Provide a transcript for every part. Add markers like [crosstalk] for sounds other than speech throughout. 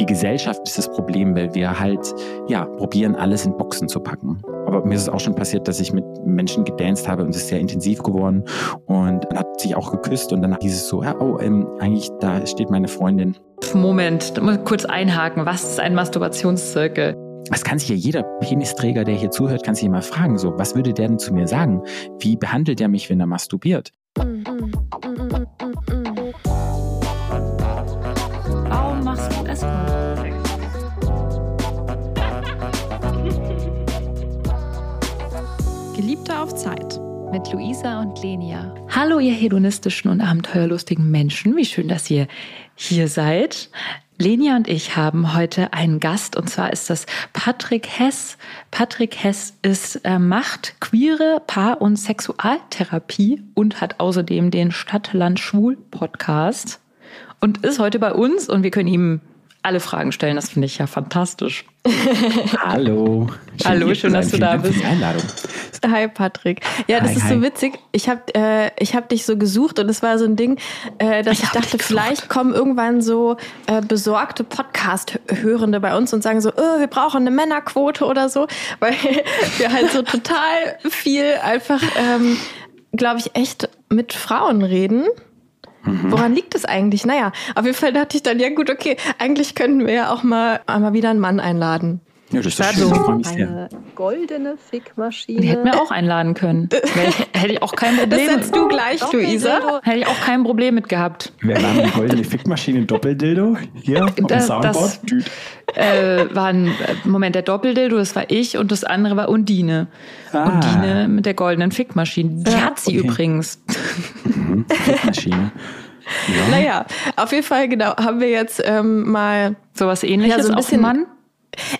Die Gesellschaft ist das Problem, weil wir halt, ja, probieren, alles in Boxen zu packen. Aber mir ist es auch schon passiert, dass ich mit Menschen gedanced habe und es ist sehr intensiv geworden und man hat sich auch geküsst und dann hieß es so, ja, oh, ähm, eigentlich, da steht meine Freundin. Moment, da muss ich kurz einhaken. Was ist ein Masturbationszirkel? Das kann sich ja jeder Penisträger, der hier zuhört, kann sich mal fragen, so, was würde der denn zu mir sagen? Wie behandelt er mich, wenn er masturbiert? Warum Geliebte auf Zeit. mit Luisa und Lenia. Hallo, ihr hedonistischen und abenteuerlustigen Menschen. Wie schön, dass ihr hier seid. Lenia und ich haben heute einen Gast und zwar ist das Patrick Hess. Patrick Hess ist, äh, macht queere Paar- und Sexualtherapie und hat außerdem den Stadtland-Schwul-Podcast und ist heute bei uns und wir können ihm alle Fragen stellen. Das finde ich ja fantastisch. [laughs] Hallo. Hallo, hier schön, dass du da Dank für bist. die Einladung. Hi Patrick. Ja, das Hi, ist hi. so witzig. Ich habe äh, ich hab dich so gesucht und es war so ein Ding, äh, dass Ich ich, dachte, vielleicht kommen irgendwann so äh, besorgte Podcast-Hörende bei uns und sagen so, oh, wir brauchen eine Männerquote oder so, [laughs] weil wir halt so total viel einfach, ähm, glaube ich, echt mit Frauen reden. Mhm. Woran liegt es eigentlich? Naja, auf jeden Fall dachte ich dann, ja gut, okay, eigentlich könnten wir ja auch mal, mal wieder einen Mann einladen. Ja, das ist War schön. so. Ich freue mich sehr. Eine goldene Fickmaschine. Die hätten wir auch einladen können. [laughs] Hätte ich auch kein Das Problem. setzt du gleich, Luisa. Hätte ich auch kein Problem mit gehabt. Wir waren eine goldene Fickmaschine Doppeldildo hier auf dem Das- Soundboard. das-. Äh, waren, äh, Moment, der Doppeldildo, das war ich und das andere war Undine. Ah. Undine mit der goldenen Fickmaschine. Die Ja, hat sie okay. übrigens. Mhm, Fickmaschine. Ja. [laughs] Naja, auf jeden Fall, genau, haben wir jetzt ähm, mal. Sowas ähnliches Ja, so ein auf bisschen- dem Mann.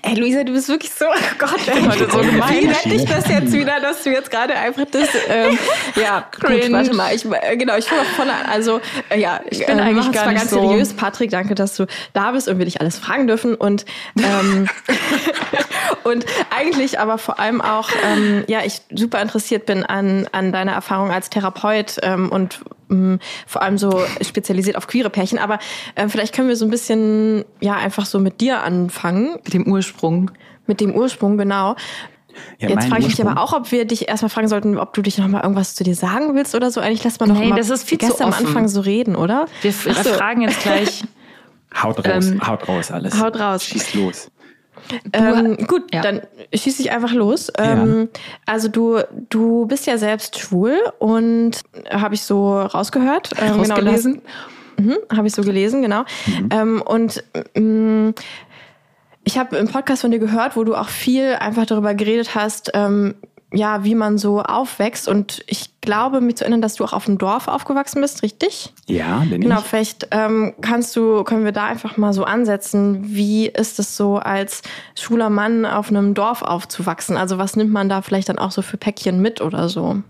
Ey, Luisa, du bist wirklich so. [laughs] Oh Gott, ey, heute so gemein. Fickmaschine. Rette ich das jetzt wieder, dass du jetzt gerade einfach das. Ähm, [laughs] ja, gut, Cringe. warte mal. Ich, äh, genau, ich fange von an. Also, äh, ja, ich bin eigentlich machen gar ganz so- seriös. Patrick, danke, dass du da bist und wir dich alles fragen dürfen. Und, ähm, [laughs] und eigentlich aber vor allem auch, ähm, ja, ich super interessiert bin an, an deiner Erfahrung als Therapeut ähm, und ähm, vor allem so spezialisiert auf queere Pärchen. Aber äh, vielleicht können wir so ein bisschen, ja, einfach so mit dir anfangen. Mit dem Ursprung. Mit dem Ursprung, genau. Ja, Jetzt frage ich mich aber auch, ob wir dich erstmal fragen sollten, ob du dich noch mal irgendwas zu dir sagen willst oder so. Eigentlich lässt man doch Nee, immer das ist viel zu Gäste am. Anfang so reden, oder? Wir Ach so. fragen jetzt gleich. [laughs] Haut raus, Ähm, haut raus alles. haut raus. Schieß los. Ähm, gut, ja. dann schieße ich einfach los. Ähm, also du, du bist ja selbst schwul und habe ich so rausgehört. Ähm, Rausgelesen? Genau, mhm, habe ich so gelesen, genau. Ähm, und ähm, ich habe im Podcast von dir gehört, wo du auch viel einfach darüber geredet hast, ähm, ja, wie man so aufwächst. Und ich glaube, mich zu erinnern, dass du auch auf dem Dorf aufgewachsen bist, richtig? Ja, bin Genau, ich. vielleicht ähm, kannst du, können wir da einfach mal so ansetzen. Wie ist es so, als schwuler Mann auf einem Dorf aufzuwachsen? Also was nimmt man da vielleicht dann auch so für Päckchen mit oder so?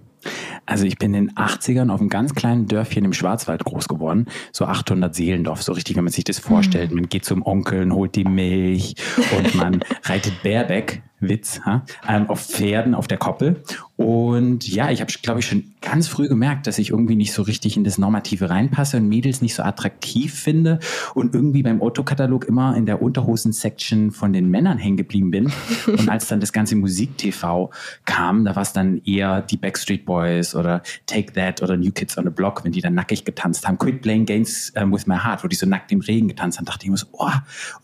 Also ich bin in den 80ern auf einem ganz kleinen Dörfchen im Schwarzwald groß geworden. So 800 Seelendorf, so richtig, wenn man sich das vorstellt. Man geht zum Onkel und holt die Milch und man [laughs] reitet Baerbeck, Witz, ha? ähm, auf Pferden auf der Koppel. Und ja, ich habe, glaube ich, schon ganz früh gemerkt, dass ich irgendwie nicht so richtig in das Normative reinpasse und Mädels nicht so attraktiv finde und irgendwie beim Otto-Katalog immer in der Unterhosen-Section von den Männern hängen geblieben bin. [laughs] Und als dann das ganze Musik-TV kam, da war es dann eher die Backstreet Boys oder Take That oder New Kids on the Block, wenn die dann nackig getanzt haben. Quit Playing Games ähm, with My Heart, wo die so nackt im Regen getanzt haben, dachte ich mir so, oh,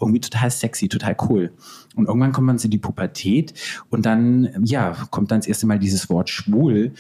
irgendwie total sexy, total cool. Und irgendwann kommt man zu die Pubertät und dann, ja, kommt dann das erste Mal dieses Wort schwul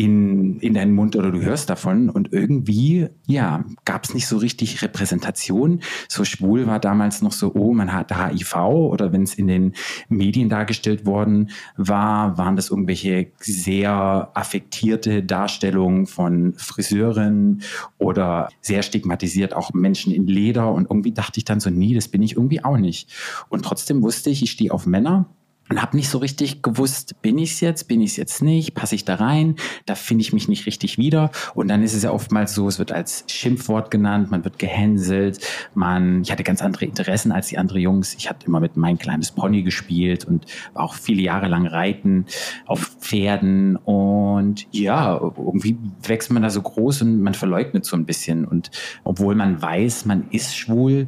in, in deinen Mund oder du hörst davon und irgendwie, ja, gab es nicht so richtig Repräsentation. So schwul war damals noch so, oh, man hat HIV oder wenn es in den Medien dargestellt worden war, waren das irgendwelche sehr affektierte Darstellungen von Friseuren oder sehr stigmatisiert auch Menschen in Leder und irgendwie dachte ich dann so, nee, das bin ich irgendwie auch nicht. Und trotzdem wusste ich, ich stehe auf Männer und habe nicht so richtig gewusst, bin ich es jetzt, bin ich es jetzt nicht, passe ich da rein, da finde ich mich nicht richtig wieder. Und dann ist es ja oftmals so, es wird als Schimpfwort genannt, man wird gehänselt, man, ich hatte ganz andere Interessen als die anderen Jungs. Ich hatte immer mit mein kleines Pony gespielt und war auch viele Jahre lang reiten auf Pferden. Und ja, irgendwie wächst man da so groß und man verleugnet so ein bisschen. Und obwohl man weiß, man ist schwul,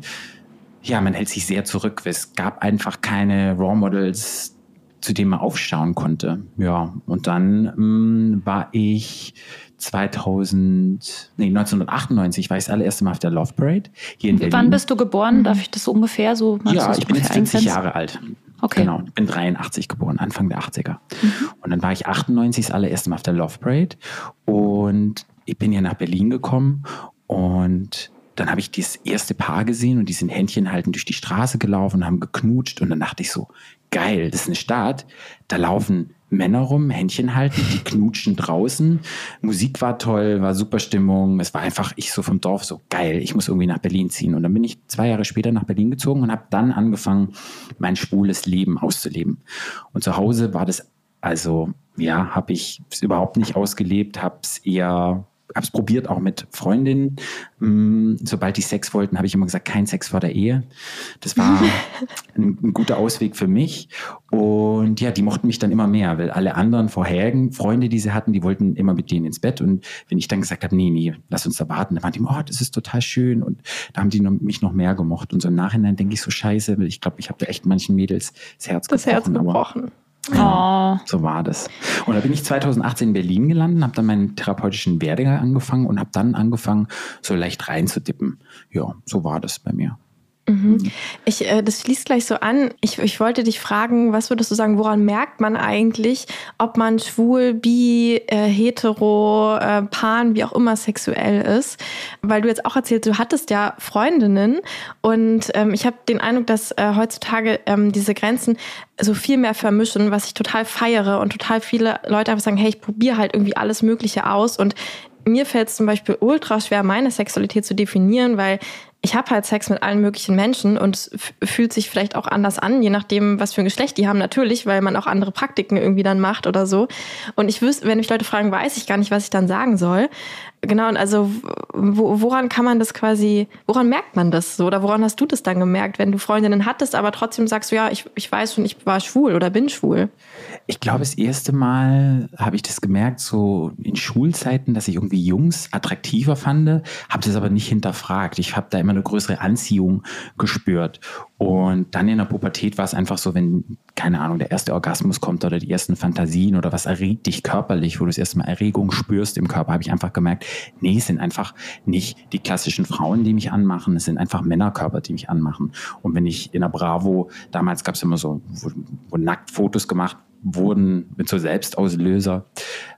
ja, man hält sich sehr zurück. Es gab einfach keine Raw Models, zu denen man aufschauen konnte. Ja, und dann ähm, war ich 2000, nee, 1998 war ich das allererste Mal auf der Love Parade hier in Berlin. Wann bist du geboren? Darf ich das so ungefähr so? Ja, ich bin jetzt ungefähr 40 eingrenzen? Jahre alt. Okay. Genau, ich bin 83 geboren, Anfang der 80er. Mhm. Und dann war ich 98 das allererste Mal auf der Love Parade und ich bin hier nach Berlin gekommen und dann habe ich dieses erste Paar gesehen und die sind Händchen halten durch die Straße gelaufen und haben geknutscht und dann dachte ich so, geil, das ist eine Stadt, da laufen Männer rum, Händchen halten, die knutschen draußen. Musik war toll, war super Stimmung. Es war einfach ich so vom Dorf so geil, ich muss irgendwie nach Berlin ziehen. Und dann bin ich zwei Jahre später nach Berlin gezogen und habe dann angefangen, mein schwules Leben auszuleben. Und zu Hause war das also, ja, habe ich es überhaupt nicht ausgelebt, habe es eher habe es probiert, auch mit Freundinnen. Mm, Sobald die Sex wollten, habe ich immer gesagt, kein Sex vor der Ehe. Das war [laughs] ein, ein guter Ausweg für mich. Und ja, die mochten mich dann immer mehr, weil alle anderen vorherigen Freunde, die sie hatten, die wollten immer mit denen ins Bett. Und wenn ich dann gesagt habe, nee, nee, lass uns da warten, dann waren die, immer, oh, das ist total schön. Und da haben die noch, mich noch mehr gemocht. Und so im Nachhinein denke ich so scheiße, weil ich glaube, ich habe da echt manchen Mädels das Herz Das Herz gebrochen. aber- gebrochen. Ja, Oh. so war das. Und da bin ich 2018 in Berlin gelandet, habe dann meinen therapeutischen Werdegang angefangen und habe dann angefangen, so leicht reinzudippen. Ja, so war das bei mir. Mhm. Ich, äh, das schließt gleich so an. Ich, ich wollte dich fragen, was würdest du sagen, woran merkt man eigentlich, ob man schwul, bi, äh, hetero, äh, pan, wie auch immer sexuell ist? Weil du jetzt auch erzählt, du hattest ja Freundinnen und ähm, ich habe den Eindruck, dass äh, heutzutage ähm, diese Grenzen so viel mehr vermischen, was ich total feiere und total viele Leute einfach sagen, hey, ich probiere halt irgendwie alles Mögliche aus und mir fällt es zum Beispiel ultra schwer, meine Sexualität zu definieren, weil ich habe halt Sex mit allen möglichen Menschen und fühlt sich vielleicht auch anders an, je nachdem, was für ein Geschlecht die haben, natürlich, weil man auch andere Praktiken irgendwie dann macht oder so. Und ich wüsste, wenn mich Leute fragen, weiß ich gar nicht, was ich dann sagen soll. Genau, und also wo, woran kann man das quasi, woran merkt man das so? Oder woran hast du das dann gemerkt, wenn du Freundinnen hattest, aber trotzdem sagst du, ja, ich, ich weiß schon, ich war schwul oder bin schwul. Ich glaube, das erste Mal habe ich das gemerkt, so in Schulzeiten, dass ich irgendwie Jungs attraktiver fand, habe das aber nicht hinterfragt. Ich habe da immer eine größere Anziehung gespürt. Und dann in der Pubertät war es einfach so, wenn, keine Ahnung, der erste Orgasmus kommt oder die ersten Fantasien oder was erregt dich körperlich, wo du das erste Mal Erregung spürst im Körper, habe ich einfach gemerkt, nee, es sind einfach nicht die klassischen Frauen, die mich anmachen, es sind einfach Männerkörper, die mich anmachen. Und wenn ich in der Bravo, damals gab es immer so, wo, wo nackt Fotos gemacht wurden mit so Selbstauslöser,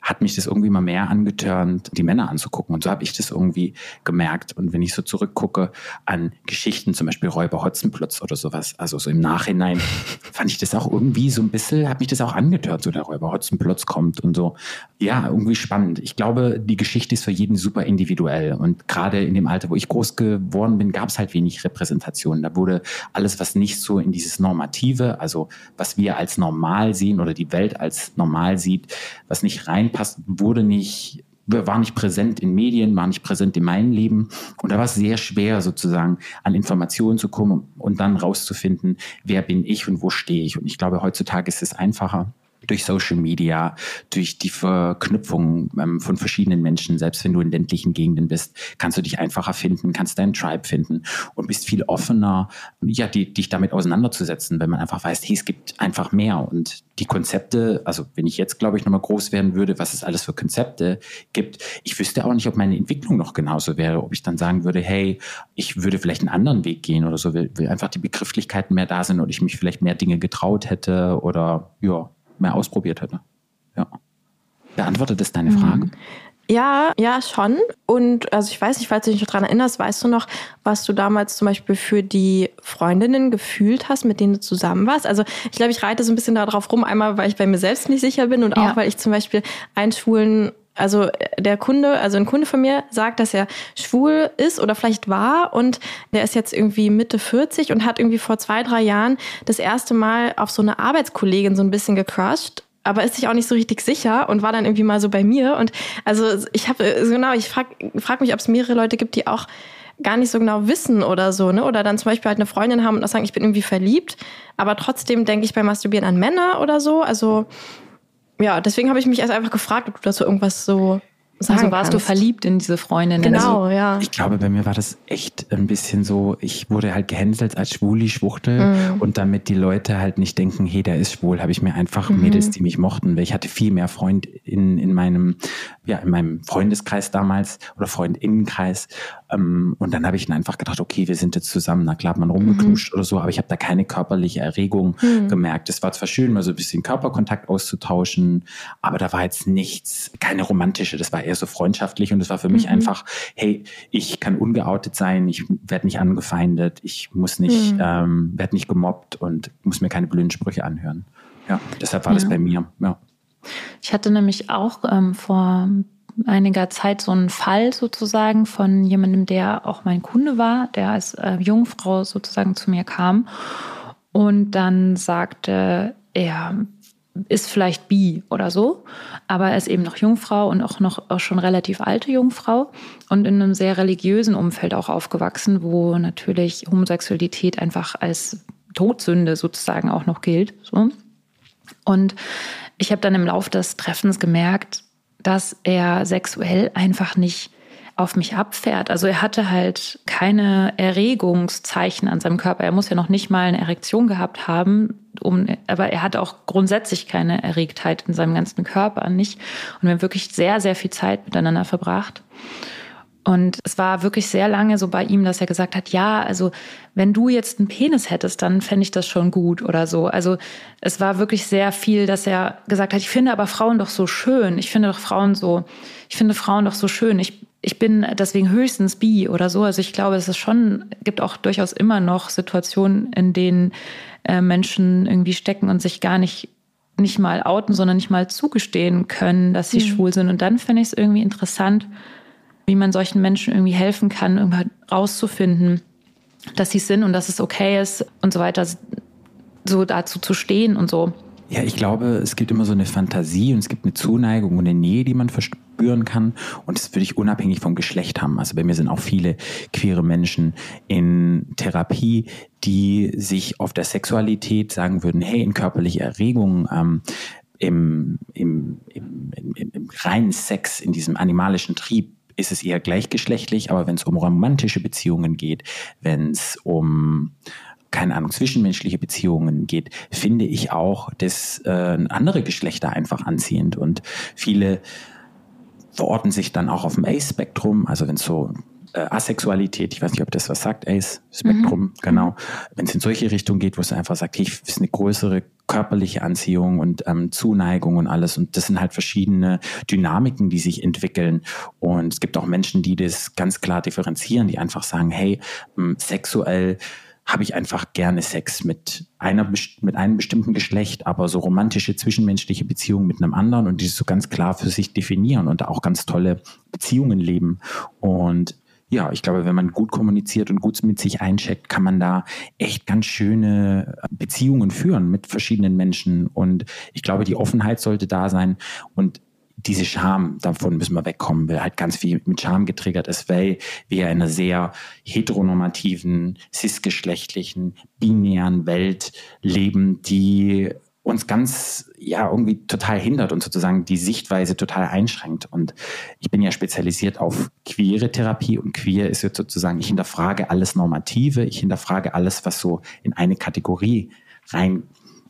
hat mich das irgendwie mal mehr angetörnt, die Männer anzugucken. Und so habe ich das irgendwie gemerkt. Und wenn ich so zurückgucke an Geschichten, zum Beispiel Räuber Hotzenplotz oder sowas, also so im Nachhinein, [laughs] fand ich das auch irgendwie so ein bisschen, hat mich das auch angetört, so der Räuber Hotzenplotz kommt und so. Ja, irgendwie spannend. Ich glaube, die Geschichte ist für jeden super individuell. Und gerade in dem Alter, wo ich groß geworden bin, gab es halt wenig Repräsentation. Da wurde alles, was nicht so in dieses Normative, also was wir als normal sehen oder die Welt als normal sieht, was nicht reinpasst, wurde nicht war nicht präsent in Medien, war nicht präsent in meinem Leben. Und da war es sehr schwer, sozusagen an Informationen zu kommen und dann rauszufinden, wer bin ich und wo stehe ich. Und ich glaube, heutzutage ist es einfacher, durch Social Media, durch die Verknüpfung ähm, von verschiedenen Menschen, selbst wenn du in ländlichen Gegenden bist, kannst du dich einfacher finden, kannst deinen Tribe finden und bist viel offener, ja, die, dich damit auseinanderzusetzen, wenn man einfach weiß, hey, es gibt einfach mehr. Und die Konzepte, also wenn ich jetzt, glaube ich, nochmal groß werden würde, was es alles für Konzepte gibt, ich wüsste auch nicht, ob meine Entwicklung noch genauso wäre, ob ich dann sagen würde, hey, ich würde vielleicht einen anderen Weg gehen oder so, weil, weil einfach die Begrifflichkeiten mehr da sind und ich mich vielleicht mehr Dinge getraut hätte oder ja, mehr ausprobiert hätte. Ja. Beantwortet das deine Frage? Ja, ja, schon. Und also ich weiß nicht, falls du dich noch dran erinnerst, weißt du noch, was du damals zum Beispiel für die Freundinnen gefühlt hast, mit denen du zusammen warst? Also ich glaube, ich reite so ein bisschen darauf rum, einmal, weil ich bei mir selbst nicht sicher bin und Ja. auch, weil ich zum Beispiel einen schwulen also der Kunde, also ein Kunde von mir sagt, dass er schwul ist oder vielleicht war und der ist jetzt irgendwie Mitte 40 und hat irgendwie vor zwei, drei Jahren das erste Mal auf so eine Arbeitskollegin so ein bisschen gecrushed aber ist sich auch nicht so richtig sicher und war dann irgendwie mal so bei mir. Und also ich habe, genau, ich frage frag mich, ob es mehrere Leute gibt, die auch gar nicht so genau wissen oder so, ne? Oder dann zum Beispiel halt eine Freundin haben und auch sagen, ich bin irgendwie verliebt, aber trotzdem denke ich beim Masturbieren an Männer oder so. Also ja, deswegen habe ich mich erst einfach gefragt, ob du dazu irgendwas so sagen Also warst kannst. du verliebt in diese Freundin? Genau, ja. Ich glaube, bei mir war das echt ein bisschen so, ich wurde halt gehänselt als Schwuli, Schwuchtel Mhm. und damit die Leute halt nicht denken, hey, der ist schwul, habe ich mir einfach Mhm. Mädels, die mich mochten, weil ich hatte viel mehr Freund in, in meinem, ja, in meinem Freundeskreis damals oder Freundinnenkreis ähm, und dann habe ich einfach gedacht, okay, wir sind jetzt zusammen, na klar, hat man rumgeknutscht Mhm. oder so, aber ich habe da keine körperliche Erregung gemerkt. Es war zwar schön, mal so ein bisschen Körperkontakt auszutauschen, aber da war jetzt nichts, keine romantische, das war eher so freundschaftlich und es war für mich einfach, hey, ich kann ungeoutet sein, ich werde nicht angefeindet, ich muss nicht, ähm, werde nicht gemobbt und muss mir keine blöden Sprüche anhören. Ja, deshalb war das Ja. bei mir. Ja. Ich hatte nämlich auch ähm, vor einiger Zeit so einen Fall sozusagen von jemandem, der auch mein Kunde war, der als äh, Jungfrau sozusagen zu mir kam und dann sagte, er ist vielleicht bi oder so, aber er ist eben noch Jungfrau und auch noch auch schon relativ alte Jungfrau und in einem sehr religiösen Umfeld auch aufgewachsen, wo natürlich Homosexualität einfach als Todsünde sozusagen auch noch gilt. So. Und ich habe dann im Laufe des Treffens gemerkt, dass er sexuell einfach nicht auf mich abfährt. Also er hatte halt keine Erregungszeichen an seinem Körper. Er muss ja noch nicht mal eine Erektion gehabt haben, um, aber er hatte auch grundsätzlich keine Erregtheit in seinem ganzen Körper nicht. Und wir haben wirklich sehr, sehr viel Zeit miteinander verbracht. Und es war wirklich sehr lange so bei ihm, dass er gesagt hat, ja, also wenn du jetzt einen Penis hättest, dann fände ich das schon gut oder so. Also es war wirklich sehr viel, dass er gesagt hat, ich finde aber Frauen doch so schön. Ich finde doch Frauen so, ich finde Frauen doch so schön. Ich, ich bin deswegen höchstens bi oder so. Also ich glaube, es ist schon, gibt auch durchaus immer noch Situationen, in denen äh, Menschen irgendwie stecken und sich gar nicht nicht mal outen, sondern nicht mal zugestehen können, dass sie schwul sind. Und dann finde ich es irgendwie interessant, wie man solchen Menschen irgendwie helfen kann, irgendwann rauszufinden, dass sie sind und dass es okay ist und so weiter, so dazu zu stehen und so. Ja, ich glaube, es gibt immer so eine Fantasie und es gibt eine Zuneigung und eine Nähe, die man verspüren kann. Und das würde ich unabhängig vom Geschlecht haben. Also bei mir sind auch viele queere Menschen in Therapie, die sich auf der Sexualität sagen würden, hey, in körperliche Erregung, ähm, im, im, im, im reinen Sex, in diesem animalischen Trieb, ist es eher gleichgeschlechtlich, aber wenn es um romantische Beziehungen geht, wenn es um keine Ahnung, zwischenmenschliche Beziehungen geht, finde ich auch das äh, andere Geschlechter einfach anziehend. Und viele verorten sich dann auch auf dem Ace-Spektrum, also wenn es so äh, Asexualität, ich weiß nicht, ob das was sagt, Ace-Spektrum, genau. Wenn es in solche Richtungen geht, wo es einfach sagt, hey, ich ist eine größere körperliche Anziehung und ähm, Zuneigung und alles. Und das sind halt verschiedene Dynamiken, die sich entwickeln. Und es gibt auch Menschen, die das ganz klar differenzieren, die einfach sagen, hey, ähm, sexuell habe ich einfach gerne Sex mit einer mit einem bestimmten Geschlecht, aber so romantische zwischenmenschliche Beziehungen mit einem anderen und die so ganz klar für sich definieren und auch ganz tolle Beziehungen leben. Und ja, ich glaube, wenn man gut kommuniziert und gut mit sich eincheckt, kann man da echt ganz schöne Beziehungen führen mit verschiedenen Menschen. Und ich glaube, die Offenheit sollte da sein und diese Scham, davon müssen wir wegkommen, weil halt ganz viel mit Scham getriggert ist, weil wir in einer sehr heteronormativen, cisgeschlechtlichen, binären Welt leben, die uns ganz, ja, irgendwie total hindert und sozusagen die Sichtweise total einschränkt. Und ich bin ja spezialisiert auf queere Therapie und queer ist jetzt sozusagen, ich hinterfrage alles Normative, ich hinterfrage alles, was so in eine Kategorie rein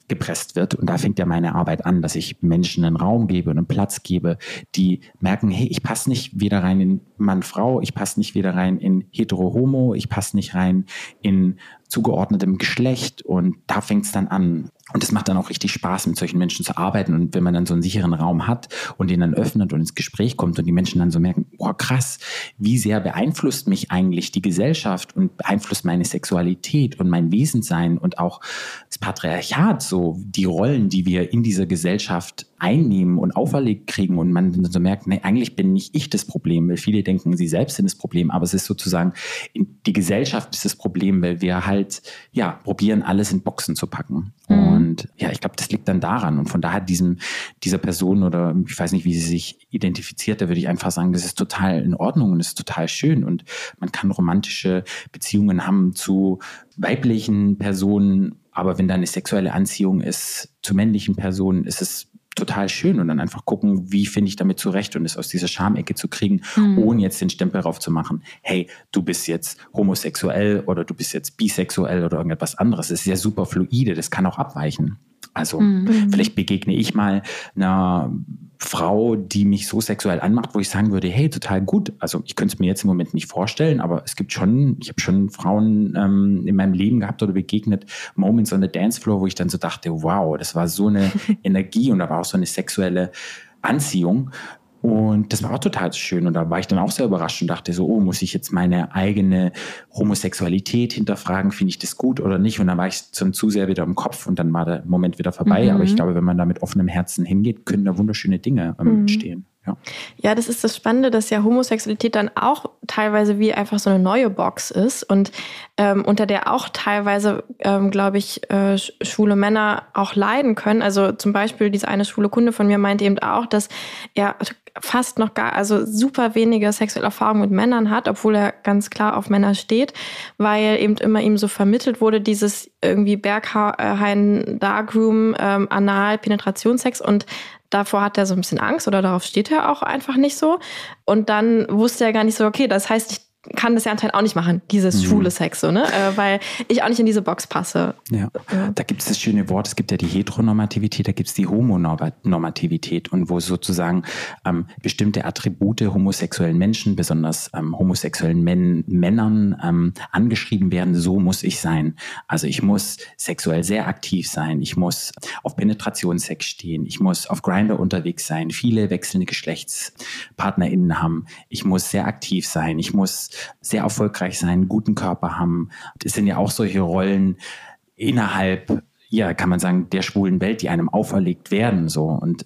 gepresst wird. Und da fängt ja meine Arbeit an, dass ich Menschen einen Raum gebe und einen Platz gebe, die merken, hey, ich passe nicht wieder rein in Mann-Frau, ich passe nicht wieder rein in Hetero-Homo, ich passe nicht rein in zugeordnetem Geschlecht und da fängt es dann an. Und es macht dann auch richtig Spaß, mit solchen Menschen zu arbeiten. Und wenn man dann so einen sicheren Raum hat und den dann öffnet und ins Gespräch kommt und die Menschen dann so merken, boah, krass, wie sehr beeinflusst mich eigentlich die Gesellschaft und beeinflusst meine Sexualität und mein Wesenssein und auch das Patriarchat, so die Rollen, die wir in dieser Gesellschaft einnehmen und auferlegt kriegen und man so merkt, nee, eigentlich bin nicht ich das Problem, weil viele denken, sie selbst sind das Problem, aber es ist sozusagen, die Gesellschaft ist das Problem, weil wir halt, ja, probieren, alles in Boxen zu packen. Mhm. Und ja, ich glaube, das liegt dann daran. Und von daher diesem, dieser Person oder ich weiß nicht, wie sie sich identifiziert, da würde ich einfach sagen, das ist total in Ordnung und ist total schön. Und man kann romantische Beziehungen haben zu weiblichen Personen, aber wenn da eine sexuelle Anziehung ist zu männlichen Personen, ist es total schön und dann einfach gucken, wie finde ich damit zurecht und es aus dieser Schamecke zu kriegen, mhm. ohne jetzt den Stempel drauf zu machen, hey, du bist jetzt homosexuell oder du bist jetzt bisexuell oder irgendetwas anderes. Das ist ja super fluide, das kann auch abweichen. Also mhm. vielleicht begegne ich mal einer Frau, die mich so sexuell anmacht, wo ich sagen würde, hey, total gut. Also ich könnte es mir jetzt im Moment nicht vorstellen, aber es gibt schon, ich habe schon Frauen ähm, in meinem Leben gehabt oder begegnet, Moments on the Dance Floor, wo ich dann so dachte, wow, das war so eine [laughs] Energie und da war auch so eine sexuelle Anziehung. Und das war auch total schön. Und da war ich dann auch sehr überrascht und dachte so, oh, muss ich jetzt meine eigene Homosexualität hinterfragen? Finde ich das gut oder nicht? Und dann war ich zum zu sehr wieder im Kopf und dann war der Moment wieder vorbei. Mhm. Aber ich glaube, wenn man da mit offenem Herzen hingeht, können da wunderschöne Dinge ähm, mhm. entstehen. Ja. ja, das ist das Spannende, dass ja Homosexualität dann auch teilweise wie einfach so eine neue Box ist und ähm, unter der auch teilweise, ähm, glaube ich, äh, schwule Männer auch leiden können. Also zum Beispiel diese eine schwule Kunde von mir meinte eben auch, dass er fast noch gar, also super wenige sexuelle Erfahrungen mit Männern hat, obwohl er ganz klar auf Männer steht, weil eben immer ihm so vermittelt wurde, dieses irgendwie Berghain Darkroom, ähm, Anal, Penetrationssex und davor hat er so ein bisschen Angst oder darauf steht er auch einfach nicht so. Und dann wusste er gar nicht so, okay, das heißt, ich kann das ja anscheinend auch nicht machen, dieses mhm. schwule Sex, so, ne? Äh, weil ich auch nicht in diese Box passe. Ja, ja. da gibt es das schöne Wort, es gibt ja die Heteronormativität, da gibt es die Homonormativität und wo sozusagen ähm, bestimmte Attribute homosexuellen Menschen, besonders ähm, homosexuellen Män Männern ähm, angeschrieben werden, so muss ich sein. Also ich muss sexuell sehr aktiv sein, ich muss auf Penetrationssex stehen, ich muss auf Grinder unterwegs sein, viele wechselnde GeschlechtspartnerInnen haben, ich muss sehr aktiv sein, ich muss sehr erfolgreich sein, guten Körper haben. Das sind ja auch solche Rollen innerhalb, ja, kann man sagen, der schwulen Welt, die einem auferlegt werden, so. Und,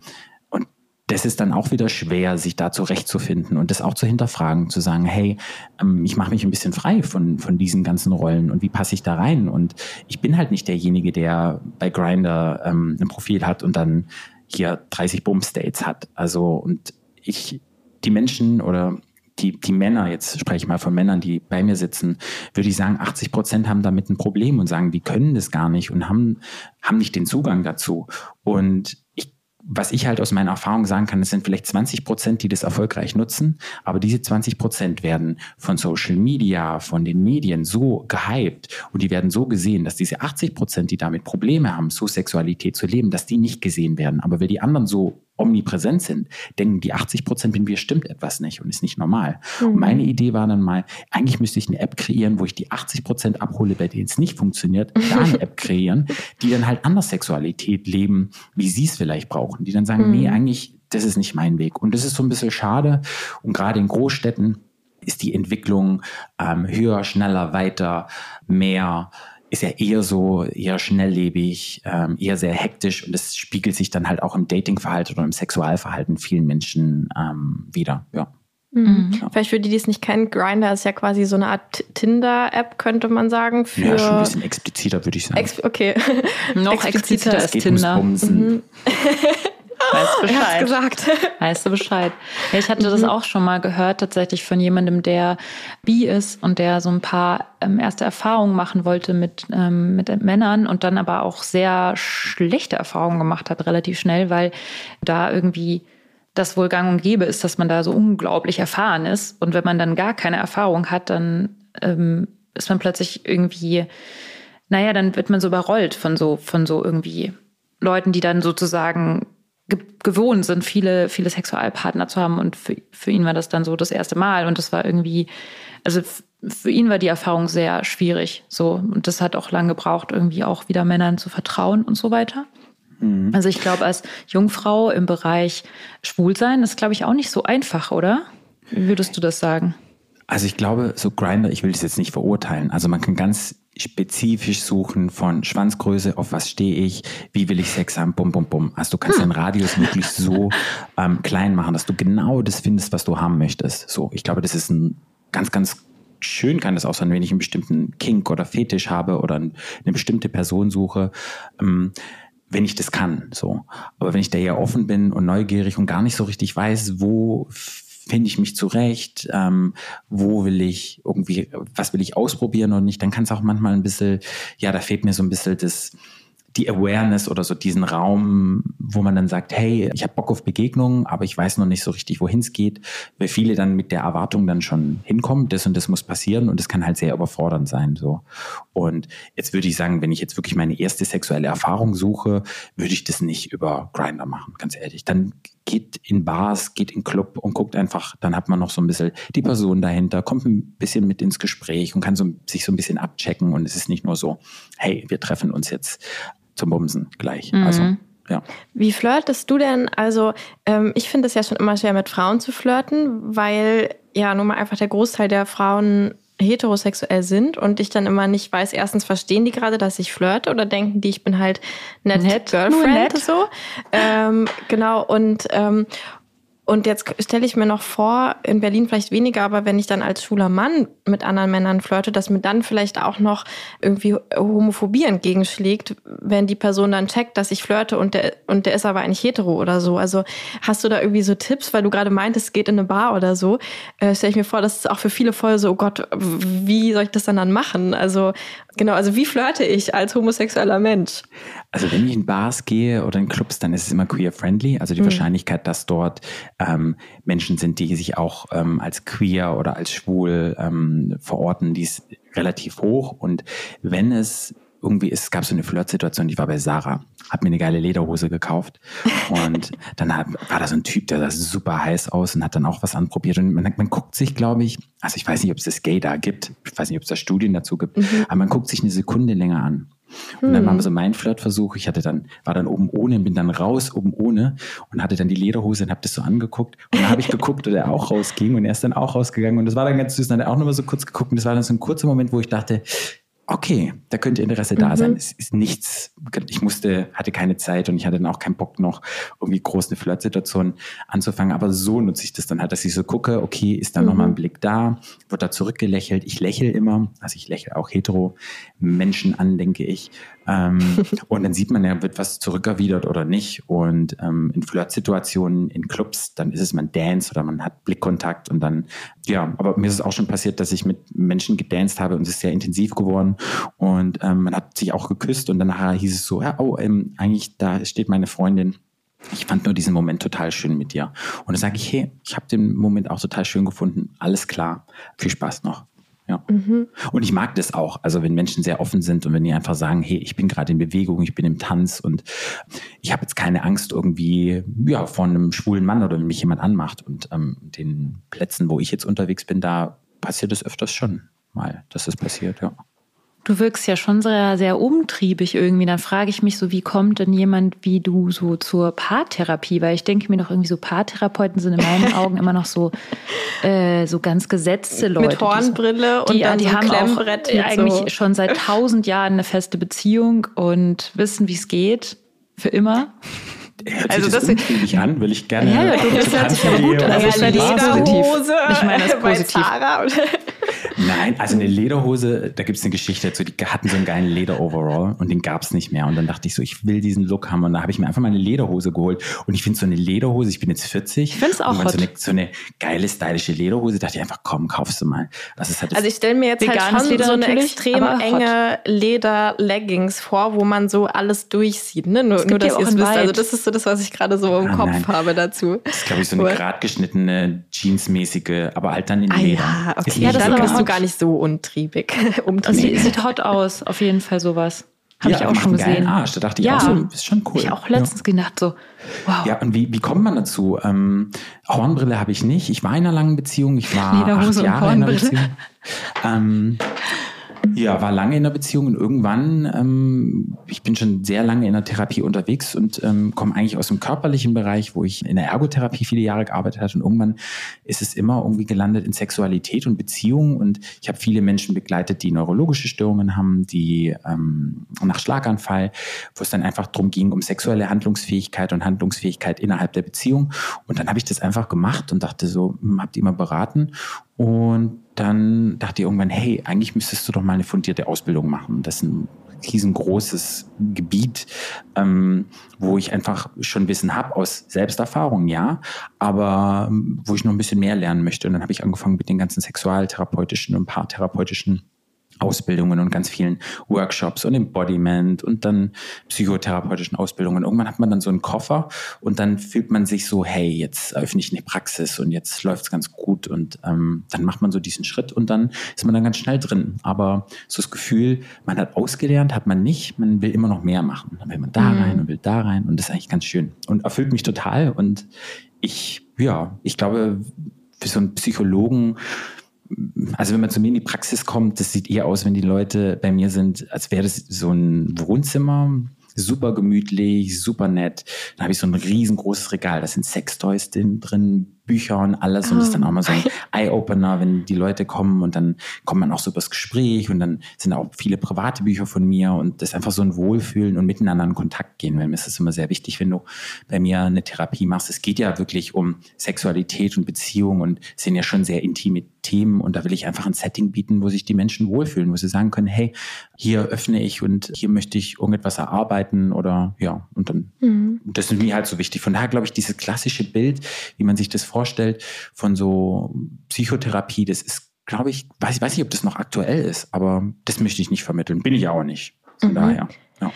und das ist dann auch wieder schwer, sich da zurechtzufinden und das auch zu hinterfragen, zu sagen, hey, ähm, ich mache mich ein bisschen frei von, von diesen ganzen Rollen und wie passe ich da rein? Und ich bin halt nicht derjenige, der bei Grinder ähm, ein Profil hat und dann hier 30 Bump-States hat. Also, und ich, die Menschen oder die, die Männer, jetzt spreche ich mal von Männern, die bei mir sitzen, würde ich sagen, 80 Prozent haben damit ein Problem und sagen, die können das gar nicht und haben, haben nicht den Zugang dazu. Und ich was ich halt aus meiner Erfahrung sagen kann, es sind vielleicht 20 Prozent, die das erfolgreich nutzen, aber diese 20 Prozent werden von Social Media, von den Medien so gehypt und die werden so gesehen, dass diese 80 Prozent, die damit Probleme haben, so Sexualität zu leben, dass die nicht gesehen werden. Aber weil die anderen so omnipräsent sind, denken die 80 Prozent bin wir stimmt etwas nicht und ist nicht normal. Mhm. Und meine Idee war dann mal, eigentlich müsste ich eine App kreieren, wo ich die 80 Prozent abhole, bei denen es nicht funktioniert, da eine App [laughs] kreieren, die dann halt anders Sexualität leben, wie sie es vielleicht brauchen, die dann sagen, mhm. nee, eigentlich, das ist nicht mein Weg. Und das ist so ein bisschen schade. Und gerade in Großstädten ist die Entwicklung ähm, höher, schneller, weiter, mehr ist ja eher so, eher schnelllebig, ähm, eher sehr hektisch und das spiegelt sich dann halt auch im Datingverhalten oder im Sexualverhalten vielen Menschen ähm, wieder. Ja. Mhm. Ja. Vielleicht für die, die es nicht kennen, Grinder ist ja quasi so eine Art Tinder-App, könnte man sagen. Für ja, schon ein bisschen expliziter, würde ich sagen. Ex okay. Noch expliziter, als Tinder. Mhm. [laughs] Weißt du [laughs] Bescheid. gesagt. [laughs] Weißt du Bescheid. Ja, ich hatte mhm. das auch schon mal gehört, tatsächlich von jemandem, der bi ist und der so ein paar ähm, erste Erfahrungen machen wollte mit, ähm, mit Männern und dann aber auch sehr schlechte Erfahrungen gemacht hat, relativ schnell, weil da irgendwie das wohl gang und gäbe ist, dass man da so unglaublich erfahren ist. Und wenn man dann gar keine Erfahrung hat, dann ähm, ist man plötzlich irgendwie, naja, dann wird man so überrollt von so, von so irgendwie Leuten, die dann sozusagen ge gewohnt sind, viele, viele Sexualpartner zu haben. Und für, für ihn war das dann so das erste Mal. Und das war irgendwie, also für ihn war die Erfahrung sehr schwierig. So. Und das hat auch lange gebraucht, irgendwie auch wieder Männern zu vertrauen und so weiter. Mhm. Also ich glaube, als Jungfrau im Bereich Schwulsein ist, glaube ich, auch nicht so einfach, oder? Wie würdest du das sagen? Also ich glaube, so Grinder, ich will das jetzt nicht verurteilen. Also man kann ganz spezifisch suchen von Schwanzgröße, auf was stehe ich, wie will ich Sex haben, bum, bum, bum. Also du kannst hm. den Radius wirklich so ähm, klein machen, dass du genau das findest, was du haben möchtest. So, ich glaube, das ist ein ganz, ganz schön kann das auch sein, wenn ich einen bestimmten Kink oder Fetisch habe oder eine bestimmte Person suche. Ähm, wenn ich das kann, so. Aber wenn ich da eher offen bin und neugierig und gar nicht so richtig weiß, wo finde ich mich zurecht, ähm, wo will ich irgendwie, was will ich ausprobieren und nicht, dann kann es auch manchmal ein bisschen, ja, da fehlt mir so ein bisschen das, die Awareness oder so diesen Raum, wo man dann sagt, hey, ich habe Bock auf Begegnungen, aber ich weiß noch nicht so richtig, wohin es geht, weil viele dann mit der Erwartung dann schon hinkommen, das und das muss passieren und das kann halt sehr überfordernd sein. So. Und jetzt würde ich sagen, wenn ich jetzt wirklich meine erste sexuelle Erfahrung suche, würde ich das nicht über Grinder machen, ganz ehrlich. Dann geht in Bars, geht in Club und guckt einfach, dann hat man noch so ein bisschen die Person dahinter, kommt ein bisschen mit ins Gespräch und kann so, sich so ein bisschen abchecken und es ist nicht nur so, hey, wir treffen uns jetzt zum Bumsen gleich. Mhm. Also ja. Wie flirtest du denn? Also, ähm, ich finde es ja schon immer schwer, mit Frauen zu flirten, weil ja nun mal einfach der Großteil der Frauen heterosexuell sind und ich dann immer nicht weiß, erstens verstehen die gerade, dass ich flirte oder denken die, ich bin halt nett, nett Girlfriend nett. so. Ähm, genau und ähm, und jetzt stelle ich mir noch vor, in Berlin vielleicht weniger, aber wenn ich dann als schwuler Mann mit anderen Männern flirte, dass mir dann vielleicht auch noch irgendwie Homophobie entgegenschlägt, wenn die Person dann checkt, dass ich flirte und der, und der ist aber eigentlich hetero oder so. Also hast du da irgendwie so Tipps, weil du gerade meintest, es geht in eine Bar oder so, äh, stelle ich mir vor, das ist auch für viele voll so, oh Gott, wie soll ich das dann dann machen? Also genau, also wie flirte ich als homosexueller Mensch? Also wenn ich in Bars gehe oder in Clubs, dann ist es immer queer-friendly. Also die mhm. Wahrscheinlichkeit, dass dort ähm, Menschen sind, die sich auch ähm, als queer oder als schwul ähm, verorten, die ist relativ hoch. Und wenn es irgendwie ist, es gab so eine Flirtsituation, die war bei Sarah, hat mir eine geile Lederhose gekauft. Und [laughs] dann hat, war da so ein Typ, der sah super heiß aus und hat dann auch was anprobiert. Und man, man guckt sich, glaube ich, also ich weiß nicht, ob es das Gay da gibt, ich weiß nicht, ob es da Studien dazu gibt, mhm. aber man guckt sich eine Sekunde länger an und dann war hm. so mein Flirtversuch. Ich hatte dann, war dann oben ohne, bin dann raus, oben ohne und hatte dann die Lederhose und habe das so angeguckt. Und dann habe ich geguckt, ob er auch rausging und er ist dann auch rausgegangen. Und das war dann ganz süß. Dann hat er auch nochmal so kurz geguckt und das war dann so ein kurzer Moment, wo ich dachte, okay, da könnte Interesse da sein. Mhm. Es ist nichts, ich musste, hatte keine Zeit und ich hatte dann auch keinen Bock noch irgendwie groß eine Flirtsituation anzufangen. Aber so nutze ich das dann halt, dass ich so gucke, okay, ist da mhm. nochmal ein Blick da, wird da zurückgelächelt. Ich lächle immer, also ich lächle auch hetero Menschen an, denke ich. Ähm, [laughs] und dann sieht man ja, wird was zurückerwidert oder nicht. Und ähm, in Flirtsituationen, in Clubs, dann ist es man Dance oder man hat Blickkontakt und dann, ja, aber mir ist es auch schon passiert, dass ich mit Menschen gedanced habe und es ist sehr intensiv geworden und ähm, man hat sich auch geküsst und danach hieß es so, ja, oh, ähm, eigentlich da steht meine Freundin ich fand nur diesen Moment total schön mit dir. Und dann sage ich, hey, ich habe den Moment auch total schön gefunden. Alles klar. Viel Spaß noch. Ja. Mhm. Und ich mag das auch. Also wenn Menschen sehr offen sind und wenn die einfach sagen, hey, ich bin gerade in Bewegung, ich bin im Tanz und ich habe jetzt keine Angst irgendwie ja, vor einem schwulen Mann oder wenn mich jemand anmacht. Und ähm, den Plätzen, wo ich jetzt unterwegs bin, da passiert es öfters schon mal, dass es passiert, ja. Du wirkst ja schon sehr, sehr umtriebig irgendwie. Dann frage ich mich so, wie kommt denn jemand wie du so zur Paartherapie? Weil ich denke mir doch irgendwie so, Paartherapeuten sind in meinen [laughs] Augen immer noch so, äh, so ganz gesetzte Leute. Mit Hornbrille die, und dann die so haben auch eigentlich so. schon seit [laughs] tausend Jahren eine feste Beziehung und wissen, wie es geht. Für immer. Hört also das, das an, will ich gerne. Ja, ja du, das hört sich ja gut an. Also ja, Lederhose. Ich meine das [laughs] positiv. Nein, also eine Lederhose, da gibt es eine Geschichte dazu, die hatten so einen geilen Leder-Overall und den gab es nicht mehr. Und dann dachte ich so, ich will diesen Look haben. Und da habe ich mir einfach mal eine Lederhose geholt. Und ich finde so eine Lederhose, ich bin jetzt 40. Ich finde es auch hot. So eine, so eine geile, stylische Lederhose, dachte ich einfach, komm, kaufst du mal. Das ist halt also ich stelle mir jetzt halt schon Leder so eine extrem enge Leder-Leggings vor, wo man so alles durchsieht. Ne? Nur, nur dass ihr es wisst. Also das ist so das, was ich gerade so im ah, Kopf nein. habe dazu. Das ist, glaube ich, so eine gerade geschnittene, jeansmäßige, aber halt dann in ah, Leder. Ja, okay. Ja, dann bist du gar nicht so untriebig. [laughs] umtriebig. Sie, sieht hot aus, auf jeden Fall sowas. Habe ja, ich auch schon gesehen. Arsch. Da dachte ich ja. auch so, ist schon cool. Ich auch letztens ja. gedacht so, wow. Ja, und wie, wie kommt man dazu? Ähm, Hornbrille habe ich nicht. Ich war in einer langen Beziehung. Ich war [laughs] acht Jahre in einer Beziehung. [laughs] Ähm, ja, war lange in der Beziehung und irgendwann, ähm, ich bin schon sehr lange in der Therapie unterwegs und ähm, komme eigentlich aus dem körperlichen Bereich, wo ich in der Ergotherapie viele Jahre gearbeitet habe und irgendwann ist es immer irgendwie gelandet in Sexualität und Beziehung und ich habe viele Menschen begleitet, die neurologische Störungen haben, die ähm, nach Schlaganfall, wo es dann einfach darum ging, um sexuelle Handlungsfähigkeit und Handlungsfähigkeit innerhalb der Beziehung und dann habe ich das einfach gemacht und dachte so, hm, habt ihr immer beraten? Und dann dachte ich irgendwann, hey, eigentlich müsstest du doch mal eine fundierte Ausbildung machen. Das ist ein riesengroßes Gebiet, ähm, wo ich einfach schon Wissen habe aus Selbsterfahrung, ja, aber wo ich noch ein bisschen mehr lernen möchte. Und dann habe ich angefangen mit den ganzen sexualtherapeutischen und paartherapeutischen Ausbildungen und ganz vielen Workshops und Embodiment und dann psychotherapeutischen Ausbildungen. Irgendwann hat man dann so einen Koffer und dann fühlt man sich so, hey, jetzt öffne ich eine Praxis und jetzt läuft es ganz gut und ähm, dann macht man so diesen Schritt und dann ist man dann ganz schnell drin. Aber so das Gefühl, man hat ausgelernt, hat man nicht, man will immer noch mehr machen. Dann will man da mhm. rein und will da rein und das ist eigentlich ganz schön und erfüllt mich total und ich, ja, ich glaube, für so einen Psychologen also wenn man zu mir in die Praxis kommt, das sieht eher aus, wenn die Leute bei mir sind, als wäre das so ein Wohnzimmer, super gemütlich, super nett. Dann habe ich so ein riesengroßes Regal, da sind Sextoys drin, Bücher und alles. Und das ist dann auch mal so ein ah. [laughs] Eye-Opener, wenn die Leute kommen und dann kommt man auch so übers Gespräch und dann sind auch viele private Bücher von mir und das ist einfach so ein Wohlfühlen und miteinander in Kontakt gehen. Weil mir ist es immer sehr wichtig, wenn du bei mir eine Therapie machst. Es geht ja wirklich um Sexualität und Beziehung und sind ja schon sehr intime Themen und da will ich einfach ein Setting bieten, wo sich die Menschen wohlfühlen, wo sie sagen können, hey, hier öffne ich und hier möchte ich irgendetwas erarbeiten oder ja, und dann, mhm. das ist mir halt so wichtig. Von daher glaube ich, dieses klassische Bild, wie man sich das vorstellt, vorstellt von so Psychotherapie, das ist, glaube ich, weiß, weiß nicht, ob das noch aktuell ist, aber das möchte ich nicht vermitteln. Bin ich auch nicht. Von mhm. daher. Ja.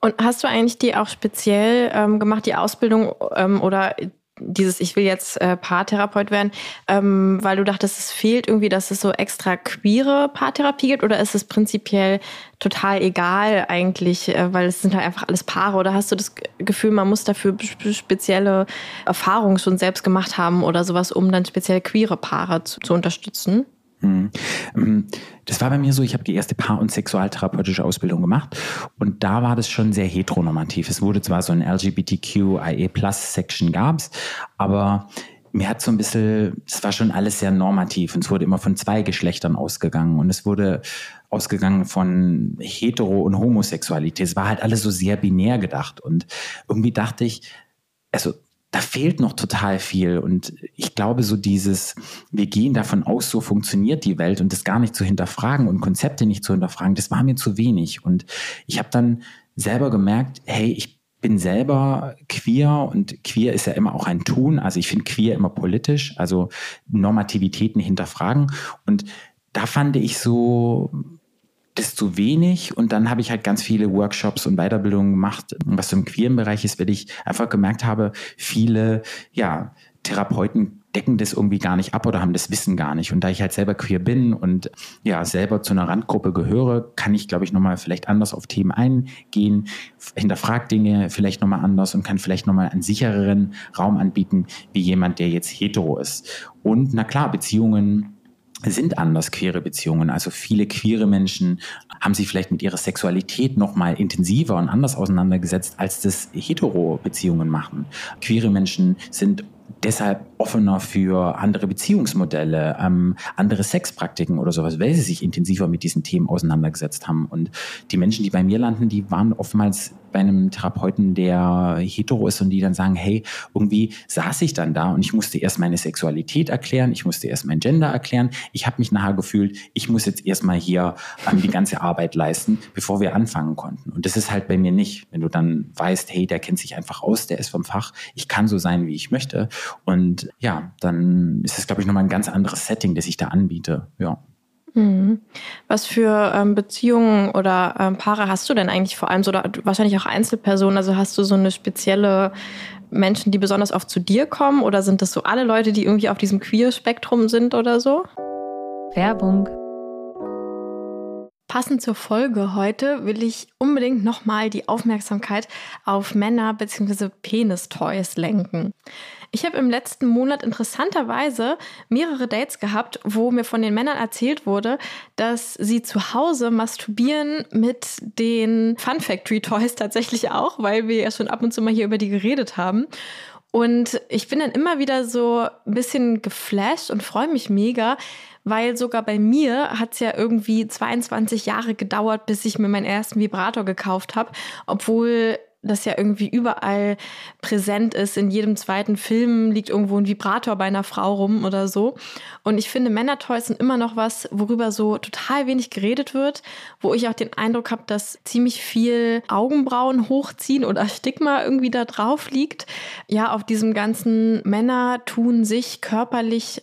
Und hast du eigentlich die auch speziell ähm, gemacht, die Ausbildung ähm, oder dieses Ich will jetzt äh, Paartherapeut werden, ähm, weil du dachtest, es fehlt irgendwie, dass es so extra queere Paartherapie gibt oder ist es prinzipiell total egal eigentlich, äh, weil es sind halt einfach alles Paare oder hast du das Gefühl, man muss dafür spezielle Erfahrungen schon selbst gemacht haben oder sowas, um dann speziell queere Paare zu, zu unterstützen? Hm. Ähm, das war bei mir so, ich habe die erste Paar- und sexualtherapeutische Ausbildung gemacht und da war das schon sehr heteronormativ. Es wurde zwar so ein LGBTQIA-Plus-Section gab's, aber mir hat so ein bisschen, es war schon alles sehr normativ und es wurde immer von zwei Geschlechtern ausgegangen und es wurde ausgegangen von Hetero- und Homosexualität. Es war halt alles so sehr binär gedacht und irgendwie dachte ich, also da fehlt noch total viel. Und ich glaube, so dieses, wir gehen davon aus, so funktioniert die Welt und das gar nicht zu hinterfragen und Konzepte nicht zu hinterfragen, das war mir zu wenig. Und ich habe dann selber gemerkt, hey, ich bin selber queer und queer ist ja immer auch ein Tun. Also ich finde queer immer politisch, also Normativitäten hinterfragen. Und da fand ich so, zu wenig und dann habe ich halt ganz viele Workshops und Weiterbildungen gemacht, was so im queeren Bereich ist, weil ich einfach gemerkt habe, viele, ja, Therapeuten decken das irgendwie gar nicht ab oder haben das Wissen gar nicht. Und da ich halt selber queer bin und ja, selber zu einer Randgruppe gehöre, kann ich, glaube ich, nochmal vielleicht anders auf Themen eingehen, hinterfragt Dinge vielleicht nochmal anders und kann vielleicht nochmal einen sichereren Raum anbieten, wie jemand, der jetzt hetero ist. Und na klar, Beziehungen sind anders queere Beziehungen. Also viele queere Menschen haben sich vielleicht mit ihrer Sexualität noch mal intensiver und anders auseinandergesetzt, als das hetero Beziehungen machen. Queere Menschen sind deshalb offener für andere Beziehungsmodelle, ähm, andere Sexpraktiken oder sowas, weil sie sich intensiver mit diesen Themen auseinandergesetzt haben. Und die Menschen, die bei mir landen, die waren oftmals bei einem Therapeuten, der hetero ist und die dann sagen, hey, irgendwie saß ich dann da und ich musste erst meine Sexualität erklären, ich musste erst mein Gender erklären. Ich habe mich nachher gefühlt, ich muss jetzt erstmal hier ähm, die ganze Arbeit leisten, bevor wir anfangen konnten. Und das ist halt bei mir nicht. Wenn du dann weißt, hey, der kennt sich einfach aus, der ist vom Fach, ich kann so sein, wie ich möchte. Und ja, dann ist es, glaube ich, nochmal ein ganz anderes Setting, das ich da anbiete. Ja. Mhm. Was für ähm, Beziehungen oder ähm, Paare hast du denn eigentlich vor allem so, oder wahrscheinlich auch Einzelpersonen? Also hast du so eine spezielle Menschen, die besonders oft zu dir kommen oder sind das so alle Leute, die irgendwie auf diesem Queer-Spektrum sind oder so? Werbung. Passend zur Folge heute will ich unbedingt nochmal die Aufmerksamkeit auf Männer bzw. Penis-Toys lenken. Ich habe im letzten Monat interessanterweise mehrere Dates gehabt, wo mir von den Männern erzählt wurde, dass sie zu Hause masturbieren mit den Fun Factory Toys tatsächlich auch, weil wir ja schon ab und zu mal hier über die geredet haben. Und ich bin dann immer wieder so ein bisschen geflasht und freue mich mega, weil sogar bei mir hat es ja irgendwie 22 Jahre gedauert, bis ich mir meinen ersten Vibrator gekauft habe, obwohl das ja irgendwie überall präsent ist. In jedem zweiten Film liegt irgendwo ein Vibrator bei einer Frau rum oder so. Und ich finde, Männertoys sind immer noch was, worüber so total wenig geredet wird, wo ich auch den Eindruck habe, dass ziemlich viel Augenbrauen hochziehen oder Stigma irgendwie da drauf liegt. Ja, auf diesem ganzen Männer tun sich körperlich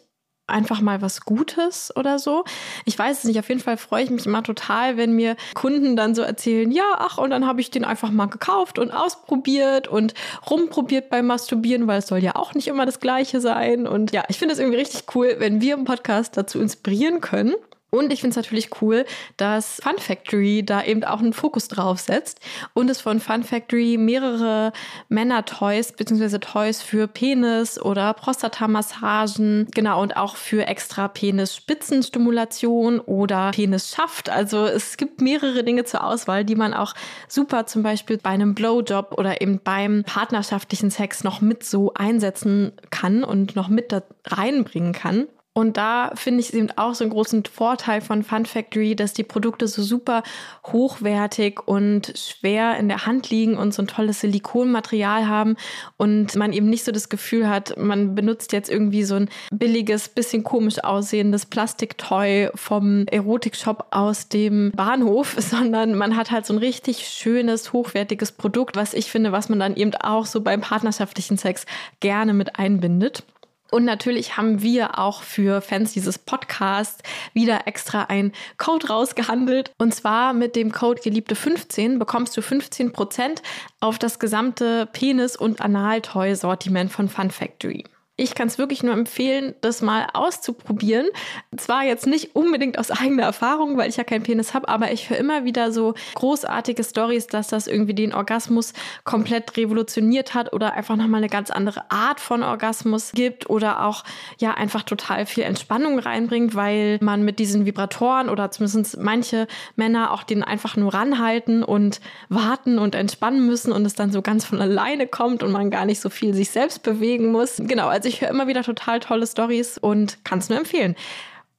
einfach mal was Gutes oder so. Ich weiß es nicht. Auf jeden Fall freue ich mich immer total, wenn mir Kunden dann so erzählen, ja, ach, und dann habe ich den einfach mal gekauft und ausprobiert und rumprobiert beim Masturbieren, weil es soll ja auch nicht immer das Gleiche sein. Und ja, ich finde es irgendwie richtig cool, wenn wir im Podcast dazu inspirieren können. Und ich finde es natürlich cool, dass Fun Factory da eben auch einen Fokus drauf setzt und es von Fun Factory mehrere Männer-Toys bzw. Toys für Penis oder Prostatamassagen, genau, und auch für extra Penis-Spitzenstimulation oder Penis-Schaft. Also es gibt mehrere Dinge zur Auswahl, die man auch super zum Beispiel bei einem Blowjob oder eben beim partnerschaftlichen Sex noch mit so einsetzen kann und noch mit da reinbringen kann. Und da finde ich eben auch so einen großen Vorteil von Fun Factory, dass die Produkte so super hochwertig und schwer in der Hand liegen und so ein tolles Silikonmaterial haben und man eben nicht so das Gefühl hat, man benutzt jetzt irgendwie so ein billiges, bisschen komisch aussehendes Plastiktoy vom Erotikshop aus dem Bahnhof, [laughs] sondern man hat halt so ein richtig schönes, hochwertiges Produkt, was ich finde, was man dann eben auch so beim partnerschaftlichen Sex gerne mit einbindet. Und natürlich haben wir auch für Fans dieses Podcasts wieder extra ein Code rausgehandelt. Und zwar mit dem Code Geliebte15 bekommst du 15% auf das gesamte Penis- und Analtoy-Sortiment von Fun Factory. Ich kann es wirklich nur empfehlen, das mal auszuprobieren. Zwar jetzt nicht unbedingt aus eigener Erfahrung, weil ich ja keinen Penis habe, aber ich höre immer wieder so großartige Stories, dass das irgendwie den Orgasmus komplett revolutioniert hat oder einfach nochmal eine ganz andere Art von Orgasmus gibt oder auch ja einfach total viel Entspannung reinbringt, weil man mit diesen Vibratoren oder zumindest manche Männer auch den einfach nur ranhalten und warten und entspannen müssen und es dann so ganz von alleine kommt und man gar nicht so viel sich selbst bewegen muss. Genau, also ich höre immer wieder total tolle Stories und kann es nur empfehlen.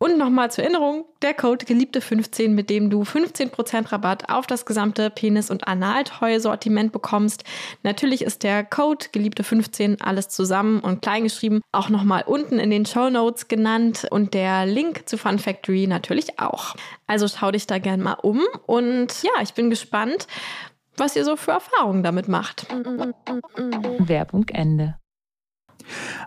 Und nochmal zur Erinnerung, der Code Geliebte15, mit dem du 15% Rabatt auf das gesamte Penis- und Analtoy-Sortiment bekommst. Natürlich ist der Code Geliebte15 alles zusammen und kleingeschrieben auch nochmal unten in den Show Notes genannt und der Link zu Fun Factory natürlich auch. Also schau dich da gern mal um und ja, ich bin gespannt, was ihr so für Erfahrungen damit macht. Werbung Ende.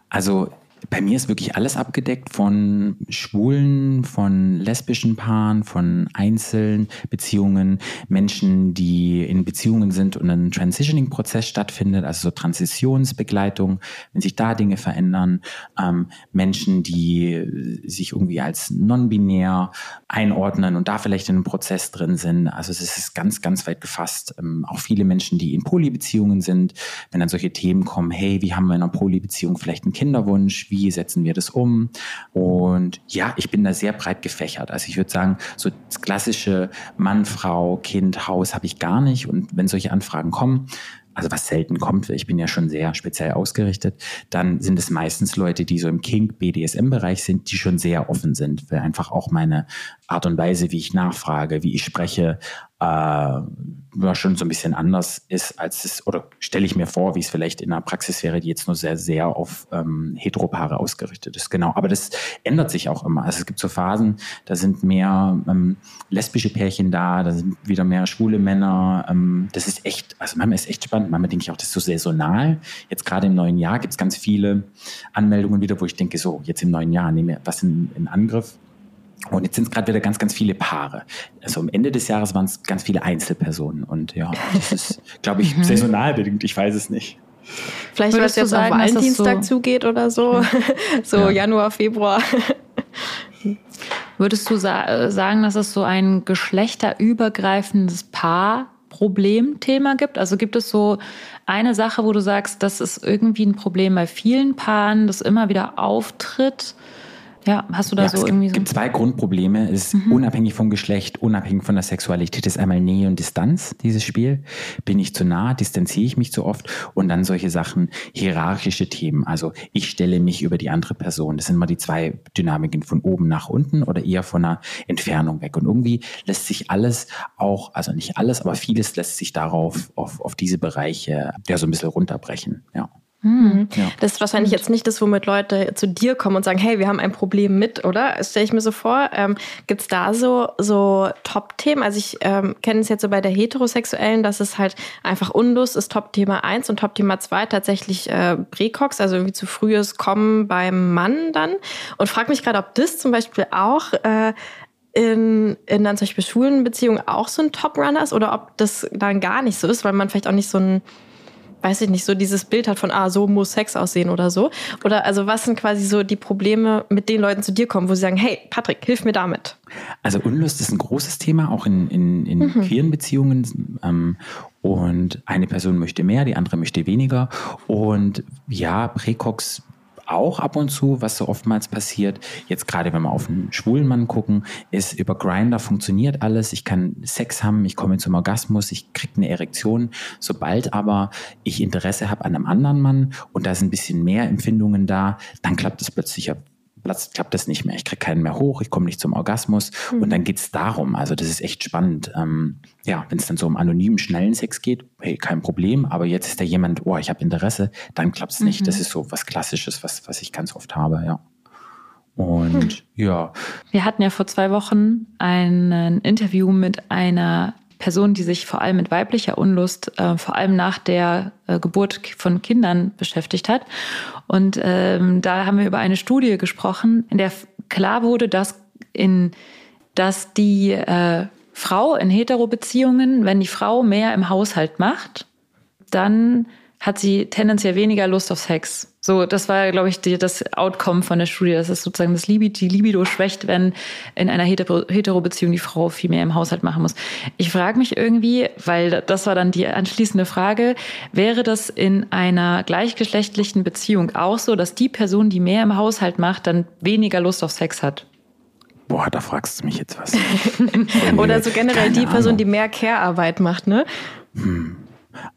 Also bei mir ist wirklich alles abgedeckt von Schwulen, von lesbischen Paaren, von einzelnen Beziehungen, Menschen, die in Beziehungen sind und ein Transitioning-Prozess stattfindet, also so Transitionsbegleitung, wenn sich da Dinge verändern, ähm, Menschen, die sich irgendwie als non-binär einordnen und da vielleicht in einem Prozess drin sind. Also es ist ganz, ganz weit gefasst. Ähm, auch viele Menschen, die in Polybeziehungen sind, wenn dann solche Themen kommen, hey, wie haben wir in einer Polybeziehung vielleicht einen Kinderwunsch? wie setzen wir das um? Und ja, ich bin da sehr breit gefächert. Also ich würde sagen, so das klassische Mann, Frau, Kind, Haus habe ich gar nicht. Und wenn solche Anfragen kommen, also was selten kommt, ich bin ja schon sehr speziell ausgerichtet, dann sind es meistens Leute, die so im Kink, BDSM-Bereich sind, die schon sehr offen sind, weil einfach auch meine Art und Weise, wie ich nachfrage, wie ich spreche, äh, schon so ein bisschen anders ist, als es, oder stelle ich mir vor, wie es vielleicht in einer Praxis wäre, die jetzt nur sehr, sehr auf ähm, Heteropaare ausgerichtet ist. Genau. Aber das ändert sich auch immer. Also es gibt so Phasen, da sind mehr ähm, lesbische Pärchen da, da sind wieder mehr schwule Männer. Ähm, das ist echt, also manchmal ist echt spannend. Manchmal denke ich auch, das ist so saisonal. Jetzt gerade im neuen Jahr gibt es ganz viele Anmeldungen wieder, wo ich denke, so, jetzt im neuen Jahr nehme ich was in, in Angriff. Und jetzt sind es gerade wieder ganz, ganz viele Paare. Also am Ende des Jahres waren es ganz viele Einzelpersonen. Und ja, das ist, [laughs] glaube ich, mhm. saisonal bedingt. Ich weiß es nicht. Vielleicht, weil es jetzt sagen, auf Valentinstag so zugeht oder so. [laughs] so ja. Januar, Februar. Würdest du sa äh, sagen, dass es so ein geschlechterübergreifendes Paar-Problemthema gibt? Also gibt es so eine Sache, wo du sagst, das ist irgendwie ein Problem bei vielen Paaren, das immer wieder auftritt? Ja, hast du da ja, so es irgendwie gibt, so? gibt zwei Grundprobleme. Es ist mhm. unabhängig vom Geschlecht, unabhängig von der Sexualität. Das ist einmal Nähe und Distanz, dieses Spiel. Bin ich zu nah, distanziere ich mich zu oft. Und dann solche Sachen, hierarchische Themen. Also ich stelle mich über die andere Person. Das sind mal die zwei Dynamiken von oben nach unten oder eher von einer Entfernung weg. Und irgendwie lässt sich alles auch, also nicht alles, aber vieles lässt sich darauf, auf, auf diese Bereiche ja so ein bisschen runterbrechen. Ja. Mhm. Ja. Das ist wahrscheinlich jetzt nicht das, womit Leute zu dir kommen und sagen, hey, wir haben ein Problem mit, oder? Das stelle ich mir so vor. Ähm, Gibt es da so, so Top-Themen? Also ich ähm, kenne es jetzt so bei der Heterosexuellen, dass es halt einfach Unlust ist Top-Thema 1 und Top-Thema 2 tatsächlich äh, Präcox, also irgendwie zu frühes Kommen beim Mann dann. Und frage mich gerade, ob das zum Beispiel auch äh, in, in dann zum Beispiel Schulenbeziehungen auch so ein Top-Runner ist oder ob das dann gar nicht so ist, weil man vielleicht auch nicht so ein weiß ich nicht, so dieses Bild hat von, ah, so muss Sex aussehen oder so? Oder also was sind quasi so die Probleme, mit den Leuten zu dir kommen, wo sie sagen, hey, Patrick, hilf mir damit? Also Unlust ist ein großes Thema, auch in, in, in mhm. queeren Beziehungen. Ähm, und eine Person möchte mehr, die andere möchte weniger. Und ja, Präcox auch ab und zu, was so oftmals passiert, jetzt gerade wenn wir auf einen schwulen Mann gucken, ist über Grinder funktioniert alles. Ich kann Sex haben, ich komme zum Orgasmus, ich kriege eine Erektion. Sobald aber ich Interesse habe an einem anderen Mann und da sind ein bisschen mehr Empfindungen da, dann klappt es plötzlich Platz klappt das nicht mehr. Ich kriege keinen mehr hoch, ich komme nicht zum Orgasmus. Mhm. Und dann geht es darum. Also das ist echt spannend. Ähm, ja, wenn es dann so um anonymen, schnellen Sex geht, hey, kein Problem. Aber jetzt ist da jemand, oh, ich habe Interesse, dann klappt es nicht. Mhm. Das ist so was Klassisches, was, was ich ganz oft habe, ja. Und hm. ja. Wir hatten ja vor zwei Wochen ein Interview mit einer Person, die sich vor allem mit weiblicher Unlust, äh, vor allem nach der äh, Geburt von Kindern beschäftigt hat. Und ähm, da haben wir über eine Studie gesprochen, in der klar wurde, dass in dass die äh, Frau in Hetero-Beziehungen, wenn die Frau mehr im Haushalt macht, dann hat sie tendenziell weniger Lust auf Sex. So, das war, glaube ich, die, das Outcome von der Studie. Das ist sozusagen das Libido, die Libido schwächt, wenn in einer Hetero-Beziehung die Frau viel mehr im Haushalt machen muss. Ich frage mich irgendwie, weil das war dann die anschließende Frage, wäre das in einer gleichgeschlechtlichen Beziehung auch so, dass die Person, die mehr im Haushalt macht, dann weniger Lust auf Sex hat? Boah, da fragst du mich jetzt was. [laughs] Oder so generell Keine die Person, Ahnung. die mehr Care-Arbeit macht, ne? Hm.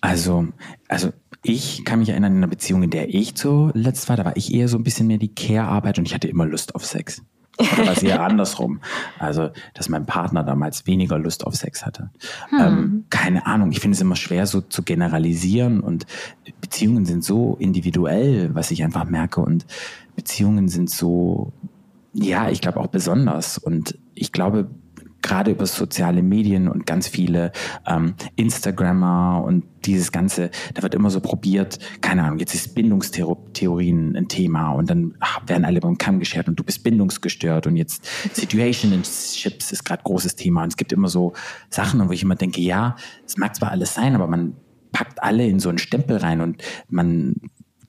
Also, also ich kann mich erinnern, in einer Beziehung, in der ich zuletzt war, da war ich eher so ein bisschen mehr die Care-Arbeit und ich hatte immer Lust auf Sex. Oder war es eher [laughs] andersrum? Also, dass mein Partner damals weniger Lust auf Sex hatte. Hm. Ähm, keine Ahnung, ich finde es immer schwer so zu generalisieren und Beziehungen sind so individuell, was ich einfach merke und Beziehungen sind so, ja, ich glaube auch besonders und ich glaube, gerade über soziale Medien und ganz viele ähm, Instagrammer und dieses Ganze, da wird immer so probiert, keine Ahnung, jetzt ist Bindungstheorien ein Thema und dann ach, werden alle beim Kamm geschert und du bist bindungsgestört und jetzt Situationships ist gerade großes Thema und es gibt immer so Sachen, wo ich immer denke, ja, es mag zwar alles sein, aber man packt alle in so einen Stempel rein und man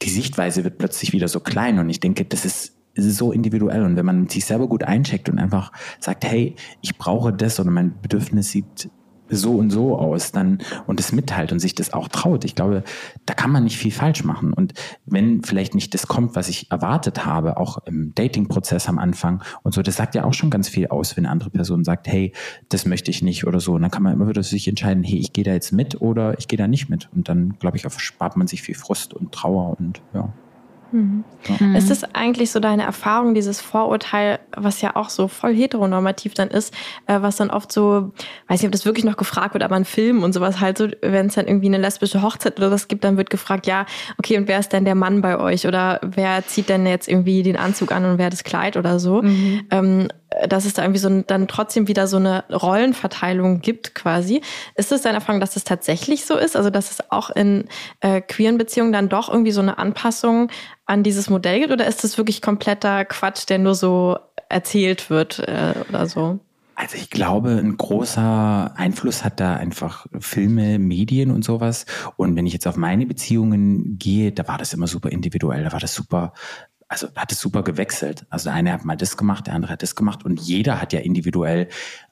die Sichtweise wird plötzlich wieder so klein und ich denke, das ist es ist so individuell und wenn man sich selber gut eincheckt und einfach sagt, hey, ich brauche das oder mein Bedürfnis sieht so und so aus, dann und es mitteilt und sich das auch traut. Ich glaube, da kann man nicht viel falsch machen. Und wenn vielleicht nicht das kommt, was ich erwartet habe, auch im Dating-Prozess am Anfang und so, das sagt ja auch schon ganz viel aus, wenn eine andere Person sagt, hey, das möchte ich nicht oder so. Und dann kann man immer wieder sich entscheiden, hey, ich gehe da jetzt mit oder ich gehe da nicht mit. Und dann, glaube ich, erspart man sich viel Frust und Trauer und ja. Mhm. Mhm. Ist das eigentlich so deine Erfahrung, dieses Vorurteil, was ja auch so voll heteronormativ dann ist, äh, was dann oft so, weiß nicht, ob das wirklich noch gefragt wird, aber in Filmen und sowas halt so, wenn es dann irgendwie eine lesbische Hochzeit oder was gibt, dann wird gefragt, ja, okay, und wer ist denn der Mann bei euch? Oder wer zieht denn jetzt irgendwie den Anzug an und wer das Kleid oder so? Mhm. Ähm, dass es da irgendwie so dann trotzdem wieder so eine Rollenverteilung gibt quasi. Ist es deine Erfahrung, dass es tatsächlich so ist? Also dass es auch in äh, queeren Beziehungen dann doch irgendwie so eine Anpassung an dieses Modell gibt? Oder ist das wirklich kompletter Quatsch, der nur so erzählt wird äh, oder so? Also ich glaube, ein großer Einfluss hat da einfach Filme, Medien und sowas. Und wenn ich jetzt auf meine Beziehungen gehe, da war das immer super individuell, da war das super also hat es super gewechselt. Also der eine hat mal das gemacht, der andere hat das gemacht und jeder hat ja individuell,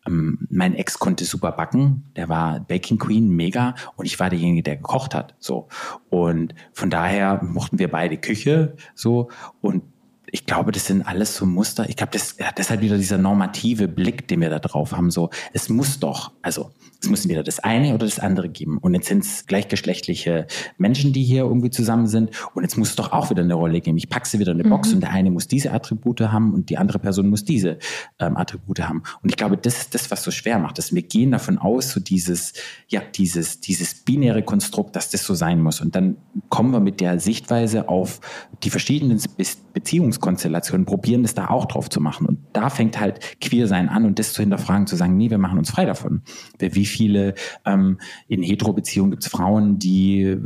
ähm, mein Ex konnte super backen, der war Baking Queen, mega und ich war derjenige, der gekocht hat, so. Und von daher mochten wir beide Küche, so und ich glaube, das sind alles so Muster. Ich glaube, das, ja, das ist halt wieder dieser normative Blick, den wir da drauf haben. So, es muss doch, also es muss entweder das eine oder das andere geben. Und jetzt sind es gleichgeschlechtliche Menschen, die hier irgendwie zusammen sind. Und jetzt muss es doch auch wieder eine Rolle geben. Ich packe sie wieder in eine Box mhm. und der eine muss diese Attribute haben und die andere Person muss diese ähm, Attribute haben. Und ich glaube, das ist das, was so schwer macht, dass wir gehen davon aus, so dieses, ja, dieses, dieses binäre Konstrukt, dass das so sein muss. Und dann kommen wir mit der Sichtweise auf die verschiedenen Be Beziehungskonstellationen, probieren das da auch drauf zu machen. Und da fängt halt Queer-Sein an und das zu hinterfragen, zu sagen, nee, wir machen uns frei davon. Wie viele ähm, in Hetero-Beziehungen gibt es Frauen, die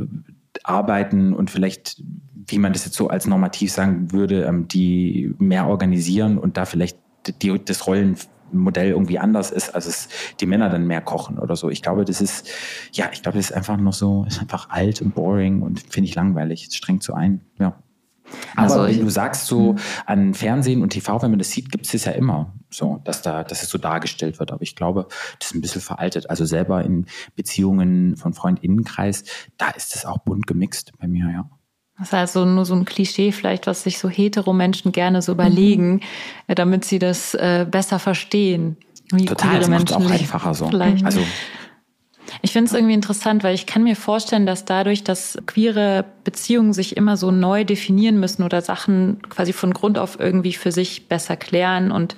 arbeiten und vielleicht, wie man das jetzt so als normativ sagen würde, ähm, die mehr organisieren und da vielleicht die, das Rollenmodell irgendwie anders ist, als es die Männer dann mehr kochen oder so. Ich glaube, das ist, ja, ich glaube, das ist einfach noch so, ist einfach alt und boring und finde ich langweilig. Es strengt so ein, ja. Aber also wenn du sagst, so hm. an Fernsehen und TV, wenn man das sieht, gibt es das ja immer so, dass da, dass es so dargestellt wird. Aber ich glaube, das ist ein bisschen veraltet. Also selber in Beziehungen von Freundinnenkreis, da ist es auch bunt gemixt bei mir, ja. Das ist also nur so ein Klischee vielleicht, was sich so hetero Menschen gerne so überlegen, mhm. Äh, damit sie das äh, besser verstehen. Total, das macht auch einfacher so. Vielleicht. Also ich finde es irgendwie interessant, weil ich kann mir vorstellen, dass dadurch, dass queere Beziehungen sich immer so neu definieren müssen oder Sachen quasi von Grund auf irgendwie für sich besser klären und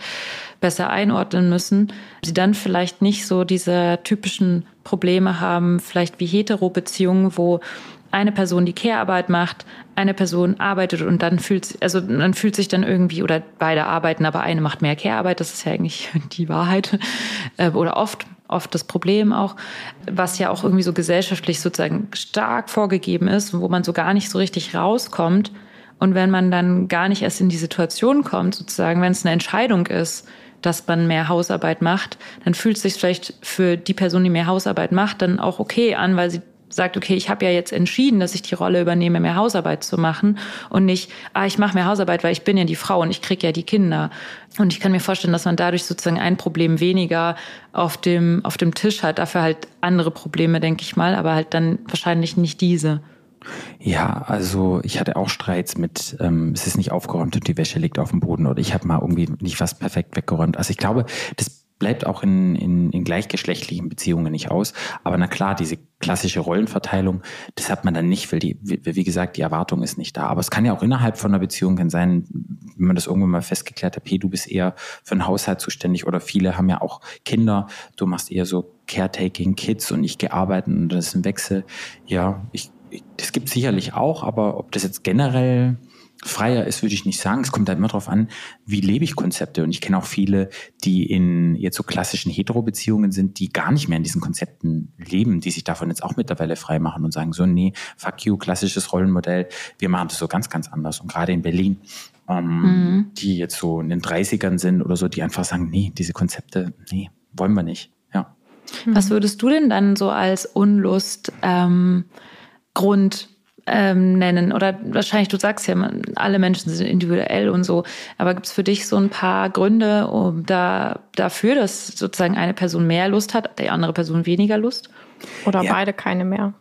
besser einordnen müssen, sie dann vielleicht nicht so diese typischen Probleme haben, vielleicht wie Hetero-Beziehungen, wo eine Person die Care-Arbeit macht, eine Person arbeitet und dann fühlt, also dann fühlt sich dann irgendwie, oder beide arbeiten, aber eine macht mehr Care-Arbeit, das ist ja eigentlich [laughs] die Wahrheit, äh, oder oft oft das Problem auch, was ja auch irgendwie so gesellschaftlich sozusagen stark vorgegeben ist, wo man so gar nicht so richtig rauskommt. Und wenn man dann gar nicht erst in die Situation kommt, sozusagen, wenn es eine Entscheidung ist, dass man mehr Hausarbeit macht, dann fühlt es sich vielleicht für die Person, die mehr Hausarbeit macht, dann auch okay an, weil sie sagt, okay, ich habe ja jetzt entschieden, dass ich die Rolle übernehme, mehr Hausarbeit zu machen und nicht, ah, ich mache mehr Hausarbeit, weil ich bin ja die Frau und ich kriege ja die Kinder. Und ich kann mir vorstellen, dass man dadurch sozusagen ein Problem weniger auf dem, auf dem Tisch hat, dafür halt andere Probleme, denke ich mal, aber halt dann wahrscheinlich nicht diese. Ja, also ich hatte auch Streits mit, ähm, es ist nicht aufgeräumt und die Wäsche liegt auf dem Boden oder ich habe mal irgendwie nicht was perfekt weggeräumt. Also ich glaube, das bleibt auch in, in, in gleichgeschlechtlichen Beziehungen nicht aus. Aber na klar, diese klassische Rollenverteilung, das hat man dann nicht, weil die, wie, gesagt, die Erwartung ist nicht da. Aber es kann ja auch innerhalb von einer Beziehung sein, wenn man das irgendwann mal festgeklärt hat, hey, du bist eher für den Haushalt zuständig oder viele haben ja auch Kinder, du machst eher so Caretaking Kids und ich gehe arbeiten und das ist ein Wechsel. Ja, ich, ich das gibt sicherlich auch, aber ob das jetzt generell freier ist, würde ich nicht sagen. Es kommt halt immer darauf an, wie lebe ich Konzepte. Und ich kenne auch viele, die in jetzt so klassischen Hetero-Beziehungen sind, die gar nicht mehr in diesen Konzepten leben, die sich davon jetzt auch mittlerweile frei machen und sagen so, nee, fuck you, klassisches Rollenmodell, wir machen das so ganz, ganz anders. Und gerade in Berlin, ähm, mhm. die jetzt so in den 30ern sind oder so, die einfach sagen, nee, diese Konzepte, nee, wollen wir nicht. Ja. Was würdest du denn dann so als Unlust ähm, Grund ähm, nennen? Oder wahrscheinlich, du sagst ja, alle Menschen sind individuell und so, aber gibt es für dich so ein paar Gründe um da, dafür, dass sozusagen eine Person mehr Lust hat, die andere Person weniger Lust? Oder ja. beide keine mehr?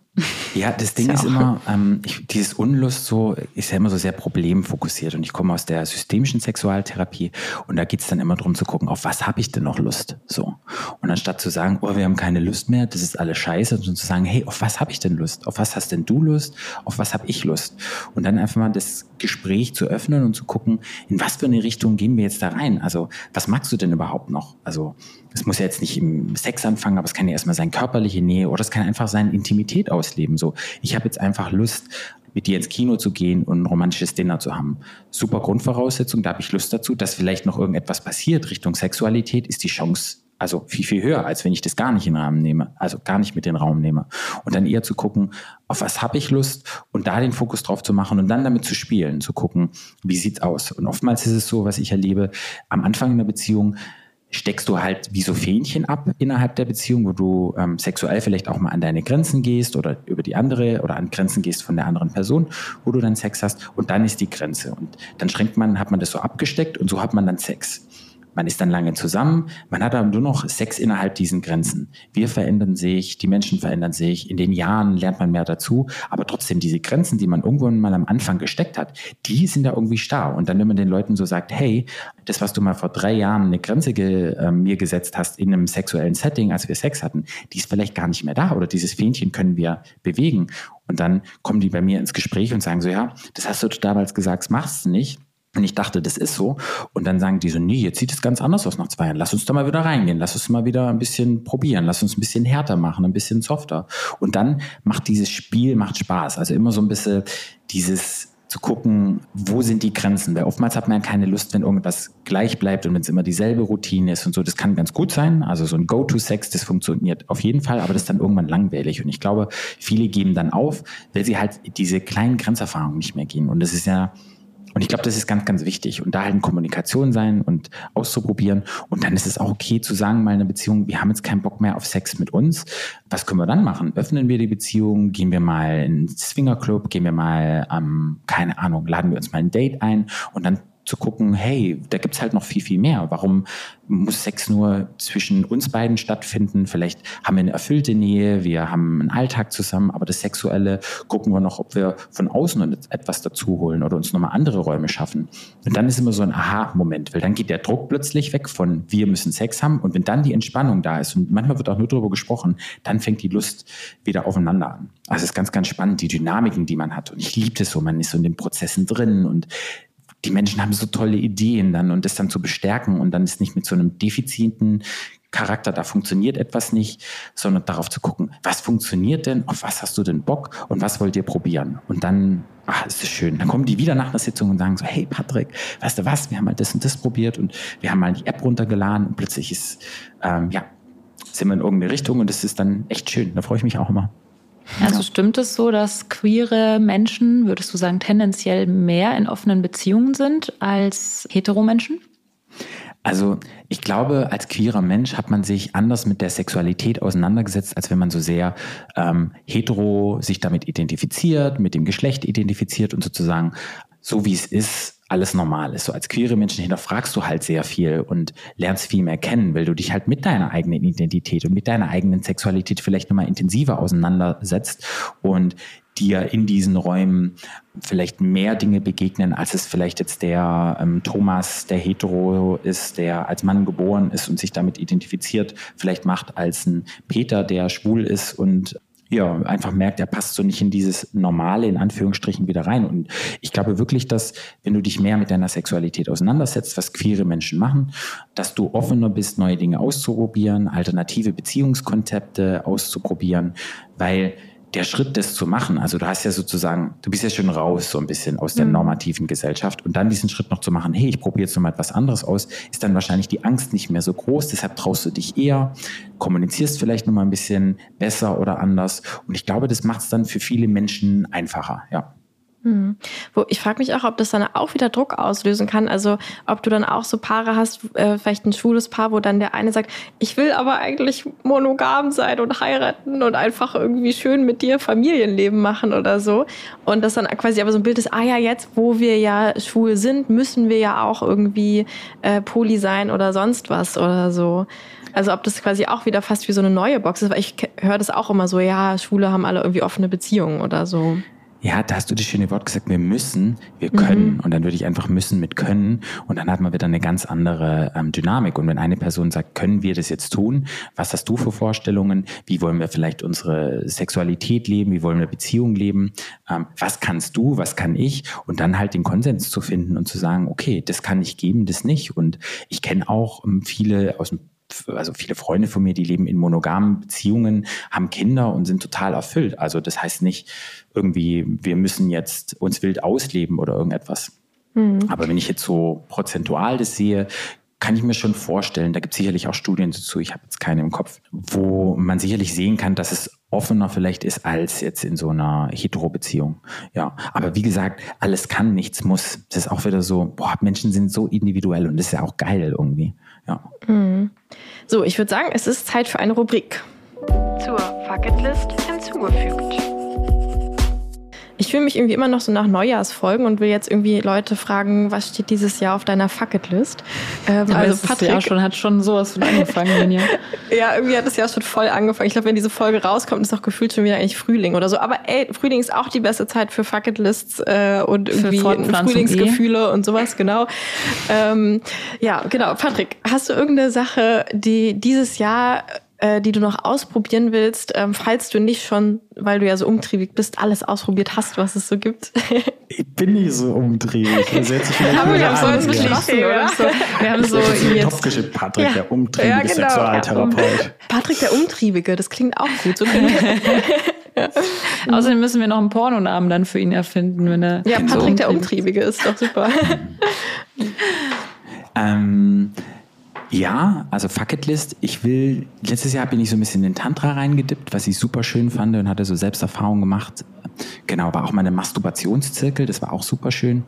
Ja, das Ding ist, ja ist immer, ähm, ich, dieses Unlust so ist ja immer so sehr problemfokussiert und ich komme aus der systemischen Sexualtherapie und da geht's dann immer drum zu gucken, auf was habe ich denn noch Lust? So. Und anstatt zu sagen, oh, wir haben keine Lust mehr, das ist alles scheiße, sondern zu sagen, hey, auf was habe ich denn Lust? Auf was hast denn du Lust? Auf was habe ich Lust? Und dann einfach mal das Gespräch zu öffnen und zu gucken, in was für eine Richtung gehen wir jetzt da rein? Also, was magst du denn überhaupt noch? Also, es muss ja jetzt nicht im Sex anfangen, aber es kann ja erstmal sein körperliche Nähe oder es kann einfach sein Intimität ausleben. So, ich habe jetzt einfach Lust, mit dir ins Kino zu gehen und ein romantisches Dinner zu haben. Super Grundvoraussetzung, da habe ich Lust dazu, dass vielleicht noch irgendetwas passiert Richtung Sexualität, ist die Chance also viel, viel höher, als wenn ich das gar nicht in den Rahmen nehme, also gar nicht mit in den Raum nehme. Und dann eher zu gucken, auf was habe ich Lust und da den Fokus drauf zu machen und dann damit zu spielen, zu gucken, wie sieht's aus. Und oftmals ist es so, was ich erlebe, am Anfang in der Beziehung steckst du halt wie so Fähnchen ab innerhalb der Beziehung, wo du ähm, sexuell vielleicht auch mal an deine Grenzen gehst oder über die andere oder an Grenzen gehst von der anderen Person, wo du dann Sex hast und dann ist die Grenze und dann schränkt man, hat man das so abgesteckt und so hat man dann Sex. Man ist dann lange zusammen, man hat aber nur noch Sex innerhalb diesen Grenzen. Wir verändern sich, die Menschen verändern sich, in den Jahren lernt man mehr dazu, aber trotzdem diese Grenzen, die man irgendwann mal am Anfang gesteckt hat, die sind da irgendwie starr. Und dann, wenn man den Leuten so sagt, hey, das, was du mal vor drei Jahren eine Grenze ge, äh, mir gesetzt hast in einem sexuellen Setting, als wir Sex hatten, die ist vielleicht gar nicht mehr da oder dieses Fähnchen können wir bewegen. Und dann kommen die bei mir ins Gespräch und sagen so, ja, das hast du damals gesagt, das machst du nicht. Und ich dachte, das ist so. Und dann sagen die so, nee, jetzt sieht es ganz anders aus nach zwei Jahren. Lass uns da mal wieder reingehen. Lass uns mal wieder ein bisschen probieren. Lass uns ein bisschen härter machen, ein bisschen softer. Und dann macht dieses Spiel, macht Spaß. Also immer so ein bisschen dieses zu gucken, wo sind die Grenzen. Weil oftmals hat man ja keine Lust, wenn irgendwas gleich bleibt und wenn es immer dieselbe Routine ist und so. Das kann ganz gut sein. Also so ein Go-to-Sex, das funktioniert auf jeden Fall, aber das ist dann irgendwann langweilig. Und ich glaube, viele geben dann auf, weil sie halt diese kleinen Grenzerfahrungen nicht mehr gehen. Und das ist ja, und ich glaube, das ist ganz, ganz wichtig. Und da halt in Kommunikation sein und auszuprobieren. Und dann ist es auch okay zu sagen, mal eine Beziehung, wir haben jetzt keinen Bock mehr auf Sex mit uns. Was können wir dann machen? Öffnen wir die Beziehung? Gehen wir mal in den Swingerclub? Gehen wir mal, ähm, keine Ahnung, laden wir uns mal ein Date ein? Und dann zu gucken, hey, da gibt's halt noch viel, viel mehr. Warum muss Sex nur zwischen uns beiden stattfinden? Vielleicht haben wir eine erfüllte Nähe, wir haben einen Alltag zusammen, aber das Sexuelle gucken wir noch, ob wir von außen etwas dazu holen oder uns nochmal andere Räume schaffen. Und dann ist immer so ein Aha-Moment, weil dann geht der Druck plötzlich weg von wir müssen Sex haben und wenn dann die Entspannung da ist und manchmal wird auch nur darüber gesprochen, dann fängt die Lust wieder aufeinander an. Also es ist ganz, ganz spannend, die Dynamiken, die man hat. Und ich liebe das so, man ist so in den Prozessen drin und die Menschen haben so tolle Ideen dann und das dann zu bestärken und dann ist nicht mit so einem defiziten Charakter, da funktioniert etwas nicht, sondern darauf zu gucken, was funktioniert denn, auf was hast du denn Bock und was wollt ihr probieren? Und dann, ach, ist das schön. Dann kommen die wieder nach einer Sitzung und sagen so, hey Patrick, weißt du was, wir haben mal das und das probiert und wir haben mal die App runtergeladen und plötzlich ist, ähm, ja, sind wir in irgendeine Richtung und das ist dann echt schön. Da freue ich mich auch immer. Also stimmt es so, dass queere Menschen, würdest du sagen, tendenziell mehr in offenen Beziehungen sind als Heteromenschen? Also ich glaube, als queerer Mensch hat man sich anders mit der Sexualität auseinandergesetzt, als wenn man so sehr ähm, hetero sich damit identifiziert, mit dem Geschlecht identifiziert und sozusagen so wie es ist, alles normal ist. So als queere Menschen hinterfragst du halt sehr viel und lernst viel mehr kennen, weil du dich halt mit deiner eigenen Identität und mit deiner eigenen Sexualität vielleicht nochmal intensiver auseinandersetzt und dir in diesen Räumen vielleicht mehr Dinge begegnen, als es vielleicht jetzt der ähm, Thomas, der hetero ist, der als Mann geboren ist und sich damit identifiziert, vielleicht macht als ein Peter, der schwul ist und ja, einfach merkt, er passt so nicht in dieses normale, in Anführungsstrichen, wieder rein. Und ich glaube wirklich, dass, wenn du dich mehr mit deiner Sexualität auseinandersetzt, was queere Menschen machen, dass du offener bist, neue Dinge auszuprobieren, alternative Beziehungskonzepte auszuprobieren, weil der Schritt, das zu machen, also du hast ja sozusagen, du bist ja schon raus so ein bisschen aus der mhm. normativen Gesellschaft und dann diesen Schritt noch zu machen, hey, ich probiere jetzt noch mal etwas anderes aus, ist dann wahrscheinlich die Angst nicht mehr so groß, deshalb traust du dich eher, kommunizierst vielleicht noch mal ein bisschen besser oder anders und ich glaube, das macht es dann für viele Menschen einfacher, ja. Hm. Wo ich frage mich auch, ob das dann auch wieder Druck auslösen kann. Also ob du dann auch so Paare hast, äh, vielleicht ein schwules Paar, wo dann der eine sagt, ich will aber eigentlich monogam sein und heiraten und einfach irgendwie schön mit dir Familienleben machen oder so. Und das dann quasi aber so ein Bild ist, ah ja, jetzt, wo wir ja schwul sind, müssen wir ja auch irgendwie äh, poly sein oder sonst was oder so. Also ob das quasi auch wieder fast wie so eine neue Box ist, weil ich höre das auch immer so, ja, Schwule haben alle irgendwie offene Beziehungen oder so. Ja, da hast du das schöne Wort gesagt, wir müssen, wir können. Mhm. Und dann würde ich einfach müssen mit können. Und dann hat man wieder eine ganz andere ähm, Dynamik. Und wenn eine Person sagt, können wir das jetzt tun? Was hast du für Vorstellungen? Wie wollen wir vielleicht unsere Sexualität leben? Wie wollen wir Beziehungen leben? Ähm, was kannst du? Was kann ich? Und dann halt den Konsens zu finden und zu sagen, okay, das kann ich geben, das nicht. Und ich kenne auch ähm, viele aus dem also viele Freunde von mir, die leben in monogamen Beziehungen, haben Kinder und sind total erfüllt. Also das heißt nicht irgendwie, wir müssen jetzt uns wild ausleben oder irgendetwas. Mhm. Aber wenn ich jetzt so prozentual das sehe, kann ich mir schon vorstellen, da gibt es sicherlich auch Studien dazu, ich habe jetzt keine im Kopf, wo man sicherlich sehen kann, dass es offener vielleicht ist als jetzt in so einer Hetero-Beziehung. Ja, aber wie gesagt, alles kann, nichts muss. Das ist auch wieder so, boah, Menschen sind so individuell und das ist ja auch geil irgendwie. Ja. Mhm. So, ich würde sagen, es ist Zeit für eine Rubrik. Zur Fucketlist hinzugefügt. Ich fühle mich irgendwie immer noch so nach Neujahrsfolgen und will jetzt irgendwie Leute fragen, was steht dieses Jahr auf deiner Fucketlist? Ähm, ja, also Patrick Jahr schon hat schon sowas von angefangen, [laughs] ja. ja, irgendwie hat das Jahr schon voll angefangen. Ich glaube, wenn diese Folge rauskommt, ist auch gefühlt schon wieder eigentlich Frühling oder so. Aber ey, Frühling ist auch die beste Zeit für Fucketlists äh, und irgendwie Frühlingsgefühle eh. und sowas, genau. Ähm, ja, genau. Patrick, hast du irgendeine Sache, die dieses Jahr äh, die du noch ausprobieren willst, ähm, falls du nicht schon, weil du ja so umtriebig bist, alles ausprobiert hast, was es so gibt? [laughs] ich bin nicht so umtriebig. Also jetzt haben wir haben so ins Klischee, oder? So, wir haben so jetzt Topf Patrick, ja. der umtriebige ja, genau. Sexualtherapeut. Patrick, der Umtriebige, das klingt auch gut. So ja. [laughs] Außerdem müssen wir noch einen Pornonamen dann für ihn erfinden, wenn er. Ja, Patrick so der Umtriebige ist doch super. [laughs] ähm, ja, also Fucketlist. Ich will, letztes Jahr bin ich so ein bisschen in den Tantra reingedippt, was ich super schön fand und hatte so Selbsterfahrung gemacht. Genau, war auch mal ein Masturbationszirkel, das war auch super schön.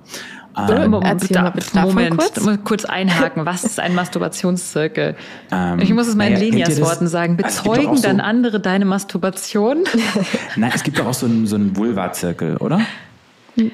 Ähm, Erzähl mal bitte Moment, kurz. kurz einhaken. Was ist ein Masturbationszirkel? Ähm, ich muss es mal in naja, Lenias Worten sagen. Bezeugen so, dann andere deine Masturbation? [laughs] Nein, es gibt doch auch so einen, so einen Vulva-Zirkel, oder?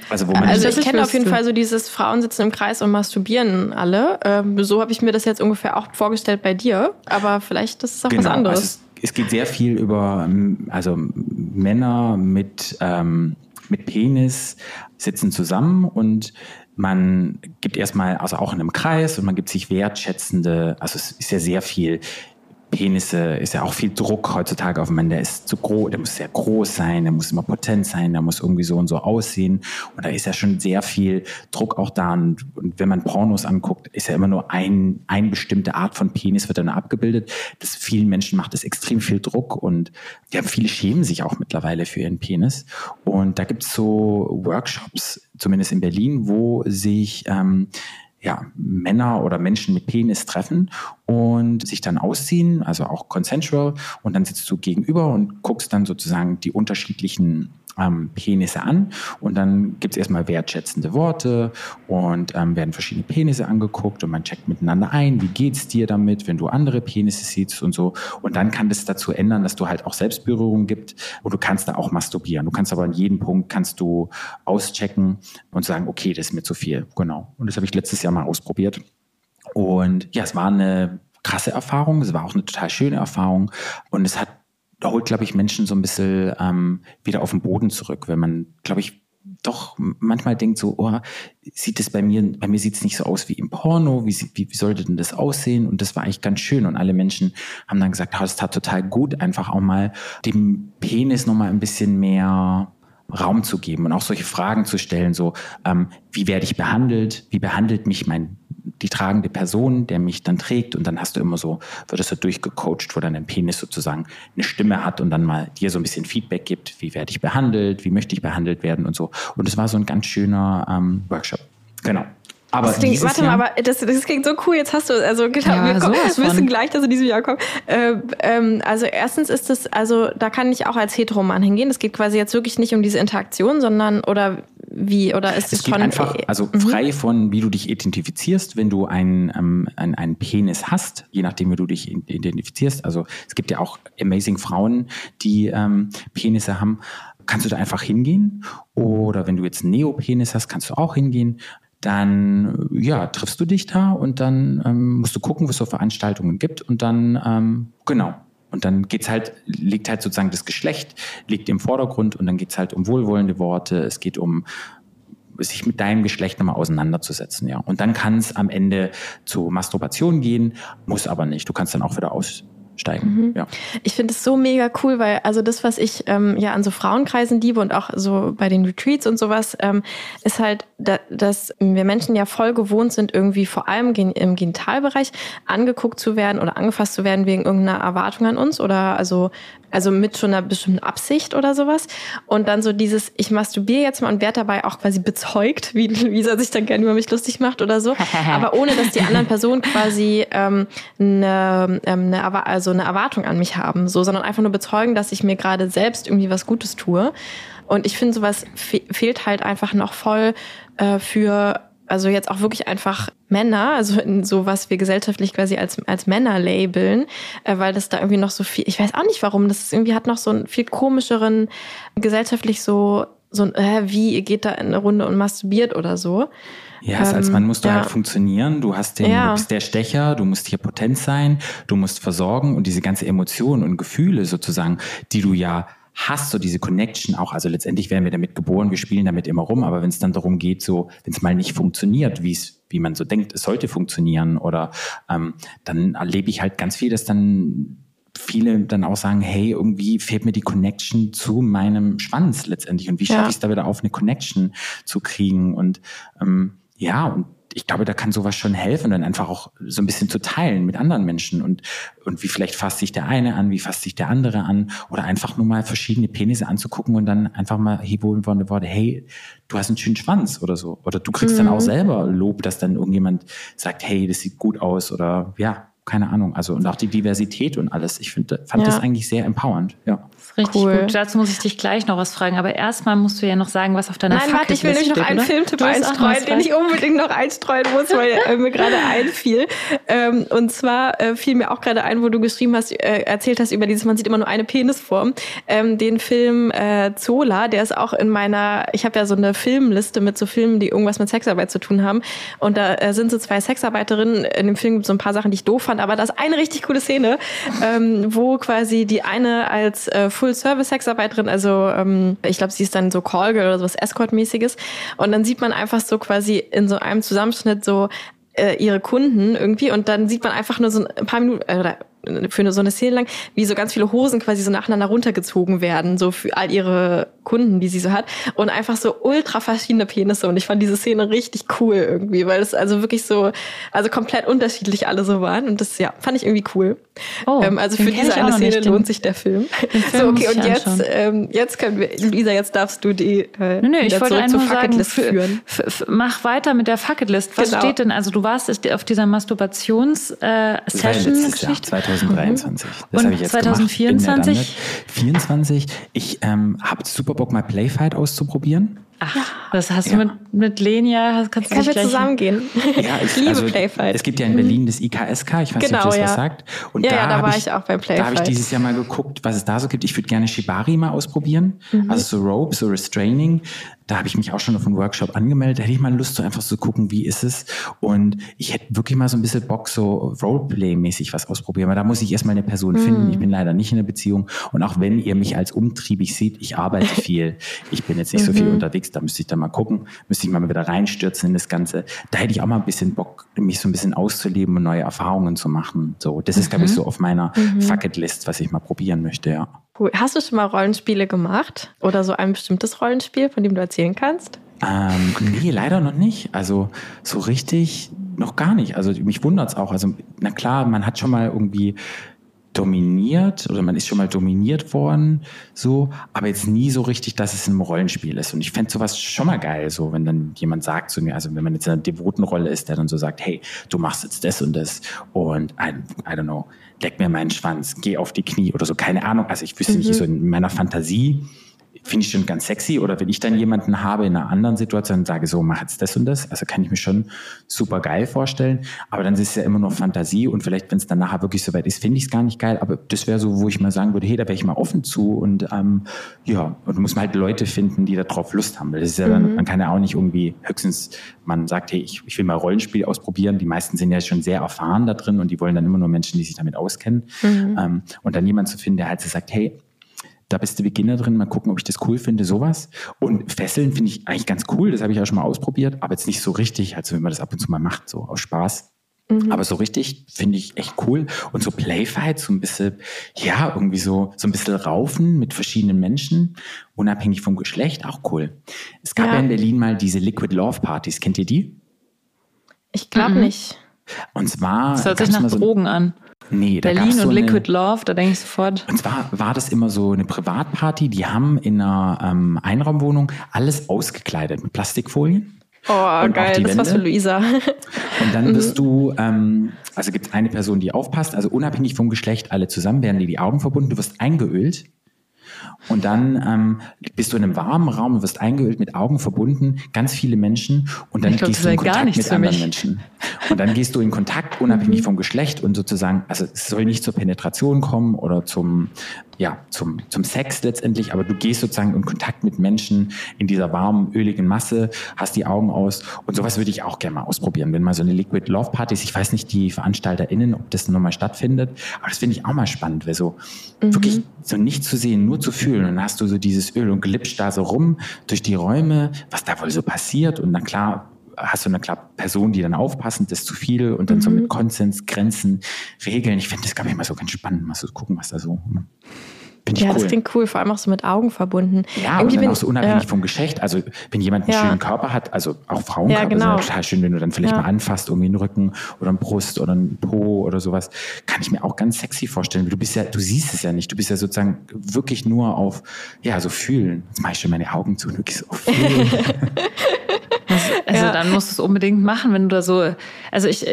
Also, wo man also ich kenne auf jeden Fall so dieses Frauen sitzen im Kreis und masturbieren alle. Ähm, so habe ich mir das jetzt ungefähr auch vorgestellt bei dir. Aber vielleicht das ist auch genau, was anderes. Also es, es, geht sehr viel über ähm, also Männer mit, ähm, mit Penis sitzen zusammen und man gibt erstmal, also auch in einem Kreis und man gibt sich wertschätzende, also es ist ja sehr viel Penisse ist ja auch viel Druck heutzutage auf einen. Der ist zu groß, der muss sehr groß sein, der muss immer potent sein, der muss irgendwie so und so aussehen. Und da ist ja schon sehr viel Druck auch da. Und, und wenn man Pornos anguckt, ist ja immer nur ein, ein bestimmte Art von Penis wird dann abgebildet. Das vielen Menschen macht das extrem viel Druck und ja, viele schämen sich auch mittlerweile für ihren Penis. Und da gibt's so Workshops, zumindest in Berlin, wo sich ähm, ja, Männer oder Menschen mit Penis treffen und sich dann ausziehen, also auch consensual. Und dann sitzt du gegenüber und guckst dann sozusagen die unterschiedlichen ähm, Penisse an und dann gibt es erstmal wertschätzende Worte und ähm, werden verschiedene Penisse angeguckt und man checkt miteinander ein, wie geht's dir damit, wenn du andere Penisse siehst und so. Und dann kann das dazu ändern, dass du halt auch Selbstberührung gibt und du kannst da auch masturbieren. Du kannst aber an jedem Punkt kannst du auschecken und sagen, okay, das ist mir zu viel. Genau. Und das habe ich letztes Jahr mal ausprobiert. Und ja, es war eine krasse Erfahrung, es war auch eine total schöne Erfahrung und es hat holt, glaube ich, Menschen so ein bisschen ähm, wieder auf den Boden zurück, wenn man, glaube ich, doch manchmal denkt so, oh, sieht es bei mir, bei mir sieht es nicht so aus wie im Porno, wie, wie, wie sollte denn das aussehen? Und das war eigentlich ganz schön. Und alle Menschen haben dann gesagt, oh, das tat total gut, einfach auch mal dem Penis nochmal ein bisschen mehr Raum zu geben und auch solche Fragen zu stellen, so, ähm, wie werde ich behandelt? Wie behandelt mich mein die tragende Person, der mich dann trägt und dann hast du immer so, wird es so durchgecoacht, wo dann dein Penis sozusagen eine Stimme hat und dann mal dir so ein bisschen Feedback gibt, wie werde ich behandelt, wie möchte ich behandelt werden und so. Und es war so ein ganz schöner ähm, Workshop. Genau. Aber klingt, warte mal, aber das, das klingt so cool. Jetzt hast du, also genau, ja, wir, kommen, wir wissen gleich, dass du diesem Jahr kommst. Äh, ähm, also erstens ist es, also da kann ich auch als Heteroman hingehen. Es geht quasi jetzt wirklich nicht um diese Interaktion, sondern oder wie oder ist es, es geht schon einfach, also mhm. frei von wie du dich identifizierst, wenn du einen, ähm, einen, einen Penis hast, je nachdem wie du dich identifizierst. Also es gibt ja auch amazing Frauen, die ähm, Penisse haben kannst du da einfach hingehen. Oder wenn du jetzt einen Neopenis hast, kannst du auch hingehen dann ja, triffst du dich da und dann ähm, musst du gucken, was es so Veranstaltungen gibt und dann, ähm, genau. Und dann geht's halt, liegt halt sozusagen das Geschlecht, liegt im Vordergrund und dann geht's halt um wohlwollende Worte, es geht um sich mit deinem Geschlecht nochmal auseinanderzusetzen, ja. Und dann kann es am Ende zu Masturbation gehen, muss aber nicht. Du kannst dann auch wieder aus, steigen. Mhm. Ja. Ich finde es so mega cool, weil also das, was ich ähm, ja an so Frauenkreisen liebe und auch so bei den Retreats und sowas, ähm, ist halt, da, dass wir Menschen ja voll gewohnt sind, irgendwie vor allem im Genitalbereich angeguckt zu werden oder angefasst zu werden wegen irgendeiner Erwartung an uns oder also also mit schon einer bestimmten Absicht oder sowas. Und dann so dieses, ich masturbiere jetzt mal und werde dabei auch quasi bezeugt, wie Lisa sich dann gerne über mich lustig macht oder so. [laughs] Aber ohne, dass die anderen Personen quasi ähm, eine, ähm, eine, also eine Erwartung an mich haben, so, sondern einfach nur bezeugen, dass ich mir gerade selbst irgendwie was Gutes tue. Und ich finde, sowas fe fehlt halt einfach noch voll äh, für also jetzt auch wirklich einfach Männer, also in so was wir gesellschaftlich quasi als, als Männer labeln, äh, weil das da irgendwie noch so viel, ich weiß auch nicht warum, das ist irgendwie hat noch so einen viel komischeren, gesellschaftlich so so ein, äh, wie, ihr geht da in eine Runde und masturbiert oder so. Ja, ähm, als Mann musst du ja. halt funktionieren. Du hast den, Ja. du bist der Stecher, du musst hier potent sein, du musst versorgen und diese ganze Emotionen und Gefühle sozusagen, die du ja hast, so diese Connection auch. Also letztendlich werden wir damit geboren, wir spielen damit immer rum, aber wenn es dann darum geht, so, wenn es mal nicht funktioniert, wie es, wie man so denkt, es sollte funktionieren, oder ähm, dann erlebe ich halt ganz viel, dass dann viele dann auch sagen, hey, irgendwie fehlt mir die Connection zu meinem Schwanz letztendlich. Und wie Ja. schaffe ich es da wieder auf eine Connection zu kriegen? Und ähm, ja, und ich glaube, da kann sowas schon helfen, dann einfach auch so ein bisschen zu teilen mit anderen Menschen und, und wie vielleicht fasst sich der eine an, wie fasst sich der andere an oder einfach nur mal verschiedene Penisse anzugucken und dann einfach mal hebelwollende Worte, hey, du hast einen schönen Schwanz oder so. Oder du kriegst dann auch selber Lob, dass dann irgendjemand sagt, hey, das sieht gut aus oder ja, keine Ahnung. Also und auch die Diversität und alles. Ich finde, fand Ja. das eigentlich sehr empowernd. Ja. Richtig Cool. gut. Dazu muss ich dich gleich noch was fragen. Aber erstmal musst du ja noch sagen, was auf deiner Nein, warte, ich will nämlich noch einen oder? Filmtipp einstreuen, den ich unbedingt noch einstreuen muss, weil er mir gerade einfiel. Ähm, und zwar äh, fiel mir auch gerade ein, wo du geschrieben hast, äh, erzählt hast über dieses, man sieht immer nur eine Penisform. Ähm, den Film äh, Zola, der ist auch in meiner, ich habe ja so eine Filmliste mit so Filmen, die irgendwas mit Sexarbeit zu tun haben. Und da äh, sind so zwei Sexarbeiterinnen. In dem Film gibt es so ein paar Sachen, die ich doof fand, aber da ist eine richtig coole Szene, ähm, wo quasi die eine als äh, Full-Service-Sexarbeiterin, also ähm, ich glaube, sie ist dann so Callgirl oder sowas Escort-mäßiges. Und dann sieht man einfach so quasi in so einem Zusammenschnitt so äh, ihre Kunden irgendwie und dann sieht man einfach nur so ein paar Minuten äh, oder für eine, so eine Szene lang, wie so ganz viele Hosen quasi so nacheinander runtergezogen werden, so für all ihre Kunden, die sie so hat und einfach so ultra verschiedene Penisse und ich fand diese Szene richtig cool irgendwie, weil es also wirklich so, also komplett unterschiedlich alle so waren und das, ja, fand ich irgendwie cool. Oh, ähm, also für diese eine Szene nicht, lohnt sich der Film. [laughs] Film So, okay, und jetzt, anschauen. ähm, jetzt können wir, Luisa, jetzt darfst du die äh, Nö, nö, ich wollte zurück einfach sagen, führen. mach weiter mit der Fucketlist. Was Genau. steht denn? Also du warst auf dieser Masturbations äh, Das war ja letztes Jahr, Session-Geschichte. 2023. Das Und habe ich jetzt 2024? Gemacht. Bin ja damit. 24. Ich ähm, habe super Bock, mal Playfight auszuprobieren. Ach, das hast Ja. du mit, mit Lenia, kannst du Können wir gleich... zusammengehen? Ja, [laughs] ich liebe also, Playfight. Es gibt ja in Berlin das IKSK, ich weiß nicht, Genau, ob das ja. was sagt. Und Ja, ja, da war ich auch beim Da habe ich Playfight. dieses Jahr mal geguckt, was es da so gibt. Ich würde gerne Shibari mal ausprobieren. Mhm. Also so Rope, so Restraining. Da habe ich mich auch schon auf einen Workshop angemeldet. Da hätte ich mal Lust, so einfach zu gucken, wie ist es. Und ich hätte wirklich mal so ein bisschen Bock, so Roleplay-mäßig was ausprobieren. Aber da muss ich erstmal eine Person Mhm. finden. Ich bin leider nicht in einer Beziehung. Und auch wenn ihr mich als umtriebig seht, ich arbeite [laughs] viel. Ich bin jetzt nicht so viel Mhm. Unterwegs. Da müsste ich dann mal gucken. Müsste ich mal wieder reinstürzen in das Ganze. Da hätte ich auch mal ein bisschen Bock, mich so ein bisschen auszuleben und neue Erfahrungen zu machen. So, das ist, glaube ich, so auf meiner Fuck-It-List, was ich mal probieren möchte, ja. Cool. Hast du schon mal Rollenspiele gemacht? Oder so ein bestimmtes Rollenspiel, von dem du erzählen kannst? Ähm, nee, leider noch nicht. Also so richtig noch gar nicht. Also mich wundert's auch. Also na klar, man hat schon mal irgendwie dominiert oder man ist schon mal dominiert worden, so, aber jetzt nie so richtig, dass es ein Rollenspiel ist. Und ich fände sowas schon mal geil, so wenn dann jemand sagt zu mir, also wenn man jetzt in einer devoten Rolle ist, der dann so sagt, hey, du machst jetzt das und das und I, I don't know, leck mir meinen Schwanz, geh auf die Knie oder so, keine Ahnung. Also ich wüsste nicht, so in meiner Fantasie finde ich schon ganz sexy. Oder wenn ich dann jemanden habe in einer anderen Situation und sage, so, mach jetzt das und das, also kann ich mir schon super geil vorstellen. Aber dann ist es ja immer noch Fantasie und vielleicht, wenn es dann nachher wirklich soweit ist, finde ich es gar nicht geil. Aber das wäre so, wo ich mal sagen würde, hey, da wäre ich mal offen zu und ähm, ja, und muss man halt Leute finden, die da drauf Lust haben. Weil das ist ja dann, man kann ja auch nicht irgendwie höchstens, man sagt, hey, ich, ich will mal Rollenspiel ausprobieren. Die meisten sind ja schon sehr erfahren da drin und die wollen dann immer nur Menschen, die sich damit auskennen. Ähm, und dann jemand zu finden, der halt so sagt, hey, da bist du Beginner drin, mal gucken, ob ich das cool finde, sowas. Und Fesseln finde ich eigentlich ganz cool, das habe ich auch schon mal ausprobiert, aber jetzt nicht so richtig, also wenn man das ab und zu mal macht, so aus Spaß. Aber so richtig finde ich echt cool. Und so Playfight, so ein bisschen, ja, irgendwie so, so ein bisschen raufen mit verschiedenen Menschen, unabhängig vom Geschlecht, auch cool. Es gab ja, Ja. in Berlin mal diese Liquid Love Partys, kennt ihr die? Ich glaube Mhm. nicht. Und zwar. Das hört sich nach so, Drogen an. Nee, da Berlin so und eine- Liquid Love, da denke ich sofort. Und zwar war das immer so eine Privatparty, die haben in einer ähm, Einraumwohnung alles ausgekleidet mit Plastikfolien. Oh, Und geil, das war's für? Luisa. Und dann bist du, ähm, also gibt es eine Person, die aufpasst, also unabhängig vom Geschlecht, alle zusammen werden dir die Augen verbunden, du wirst eingeölt Und dann ähm, bist du in einem warmen Raum, du wirst eingeölt, mit Augen verbunden, ganz viele Menschen und dann glaub, gehst du in Kontakt mit anderen. Menschen. Und dann gehst du in Kontakt, unabhängig vom Geschlecht und sozusagen, also es soll nicht zur Penetration kommen oder zum, ja, zum, zum Sex letztendlich, aber du gehst sozusagen in Kontakt mit Menschen in dieser warmen, öligen Masse, hast die Augen aus und sowas würde ich auch gerne mal ausprobieren. Wenn mal so eine Liquid Love Partys, ich weiß nicht, die VeranstalterInnen, ob das nochmal stattfindet, aber das finde ich auch mal spannend, weil so wirklich so nicht zu sehen, nur zu fühlen und dann hast du so dieses Öl und glitscht da so rum durch die Räume, was da wohl so passiert und dann klar, hast du eine klar Person, die dann aufpassen, das ist zu viel und dann so mit Konsens, Grenzen, Regeln. Ich finde das, glaube ich, mal so ganz spannend, mal so gucken, was da so. ich Ja, cool. das klingt cool, vor allem auch so mit Augen verbunden. Ja, und Irgendwie dann bin- auch so unabhängig ja. vom Geschlecht. Also wenn jemand einen Ja. schönen Körper hat, also auch Frauenkörper, Ja, genau. ist total schön, wenn du dann vielleicht Ja. mal anfasst, irgendwie einen Rücken oder einen Brust oder einen Po oder sowas, kann ich mir auch ganz sexy vorstellen. Du bist ja, du siehst es ja nicht. Du bist ja sozusagen wirklich nur auf, ja, so fühlen. Jetzt mache ich schon meine Augen zu und wirklich so auf fühlen. [laughs] Ja. dann musst du es unbedingt machen, wenn du da so, also ich,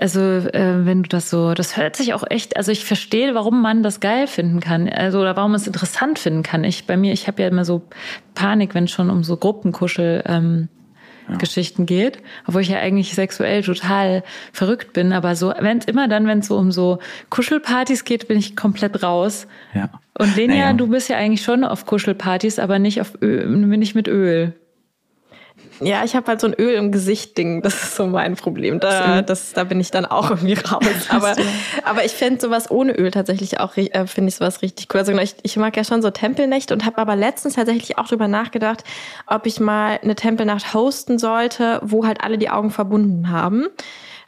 also äh, wenn du das so, das hört sich auch echt, also ich verstehe, warum man das geil finden kann, also oder warum man es interessant finden kann. Ich bei mir, ich habe ja immer so Panik, wenn es schon um so Gruppenkuschel ähm, Geschichten geht, obwohl ich ja eigentlich sexuell total verrückt bin, aber so, wenn es immer dann, wenn es so um so Kuschelpartys geht, bin ich komplett raus. ja. Und Lenia, Naja. du bist ja eigentlich schon auf Kuschelpartys, aber nicht auf Öl, nicht mit Öl. Ja, ich habe halt so ein Öl im Gesicht-Ding. Das ist so mein Problem. Da, das, da bin ich dann auch irgendwie raus. Aber, aber ich fände sowas ohne Öl tatsächlich auch, äh, finde ich sowas richtig cool. Also ich, ich mag ja schon so Tempelnächte und habe aber letztens tatsächlich auch drüber nachgedacht, ob ich mal eine Tempelnacht hosten sollte, wo halt alle die Augen verbunden haben.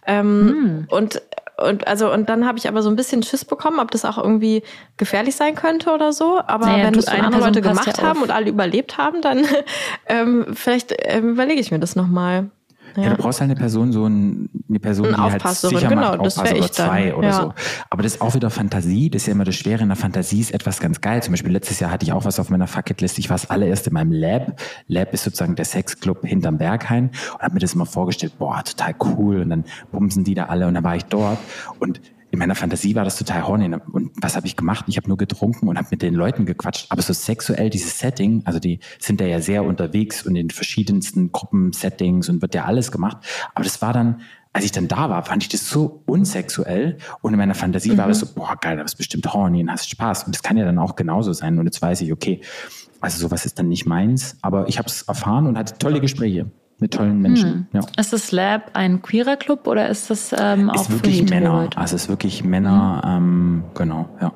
Ähm, Und und also und dann habe ich aber so ein bisschen Schiss bekommen, ob das auch irgendwie gefährlich sein könnte oder so. Aber Naja, wenn das andere Person Leute gemacht ja haben und alle überlebt haben, dann [laughs] ähm, vielleicht ähm, überlege ich mir das nochmal. Ja. du brauchst halt eine Person, so ein, eine Person, Eine die halt sicher genau, macht, das Aufpasser oder ich dann, zwei oder ja. so. Aber das ist auch wieder Fantasie. Das ist ja immer das Schwere in der Fantasie ist etwas ganz geil. Zum Beispiel letztes Jahr hatte ich auch was auf meiner Fucketlist. Ich war das allererste in meinem Lab. Lab ist sozusagen der Sexclub hinterm Berghain und habe mir das immer vorgestellt. Boah, total cool. Und dann bumsen die da alle und dann war ich dort und in meiner Fantasie war das total horny. Und was habe ich gemacht? Ich habe nur getrunken und habe mit den Leuten gequatscht. Aber so sexuell dieses Setting, also die sind da ja sehr unterwegs und in verschiedensten Gruppensettings und wird ja alles gemacht. Aber das war dann, als ich dann da war, fand ich das so unsexuell. Und in meiner Fantasie war das so, boah, geil, da bist bestimmt horny und hast Spaß. Und das kann ja dann auch genauso sein. Und jetzt weiß ich, okay, also sowas ist dann nicht meins. Aber ich habe es erfahren und hatte tolle Gespräche mit tollen Menschen. Ja. Ist das Lab ein queerer Club oder ist das ähm, auch Ist für wirklich Männer. Leute? Also es ist wirklich Männer, ähm, genau, ja.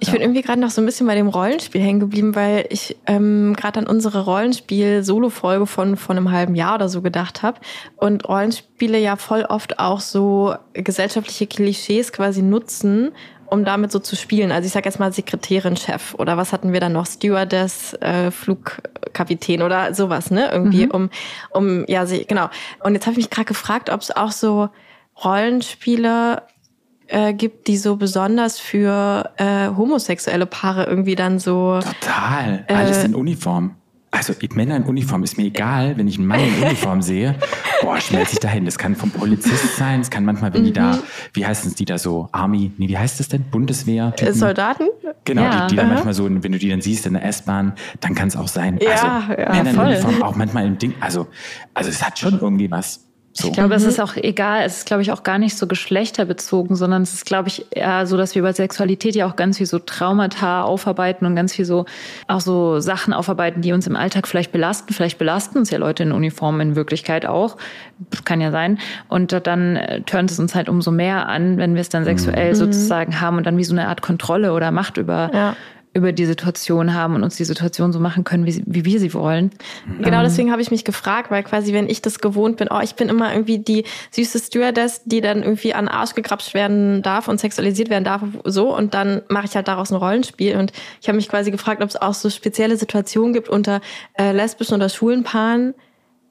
Ich bin irgendwie gerade noch so ein bisschen bei dem Rollenspiel hängen geblieben, weil ich ähm, gerade an unsere Rollenspiel-Solo-Folge von, von einem halben Jahr oder so gedacht habe. Und Rollenspiele ja voll oft auch so gesellschaftliche Klischees quasi nutzen, um damit so zu spielen. Also ich sage jetzt mal Sekretärin, Chef oder was hatten wir dann noch? Stewardess, äh, Flugkapitän oder sowas, ne? Irgendwie, um, um, ja, genau. Und jetzt habe ich mich gerade gefragt, ob es auch so Rollenspiele äh, gibt, die so besonders für äh, homosexuelle Paare irgendwie dann so. Total. Äh, Alles in Uniform. Also Männer in Uniform ist mir egal, wenn ich einen Mann in [laughs] Uniform sehe, boah, schmelze ich dahin. Das kann vom Polizist sein, es kann manchmal, wenn die Mhm. da, wie heißen es die da so, Army, nee, wie heißt das denn? Bundeswehr? Äh, Soldaten? Genau, Ja, die, die dann aha. manchmal so, wenn du die dann siehst in der S-Bahn, dann kann es auch sein. Ja, also ja, Männer in voll. Uniform auch manchmal im Ding. Also, also es hat schon irgendwie was. So. Ich glaube, es ist auch egal. Es ist, glaube ich, auch gar nicht so geschlechterbezogen, sondern es ist, glaube ich, eher so, dass wir über Sexualität ja auch ganz viel so Traumata aufarbeiten und ganz viel so auch so Sachen aufarbeiten, die uns im Alltag vielleicht belasten. Vielleicht belasten uns ja Leute in Uniform in Wirklichkeit auch. Kann ja sein. Und dann äh, turnt es uns halt umso mehr an, wenn wir es dann sexuell sozusagen haben und dann wie so eine Art Kontrolle oder Macht über, Ja. Über die Situation haben und uns die Situation so machen können, wie, wie wir sie wollen. Genau deswegen habe ich mich gefragt, weil quasi, wenn ich das gewohnt bin, oh, ich bin immer irgendwie die süße Stewardess, die dann irgendwie an Arsch gegrapscht werden darf und sexualisiert werden darf, so. Und dann mache ich halt daraus ein Rollenspiel. Und ich habe mich quasi gefragt, ob es auch so spezielle Situationen gibt unter äh, lesbischen oder schwulen Paaren,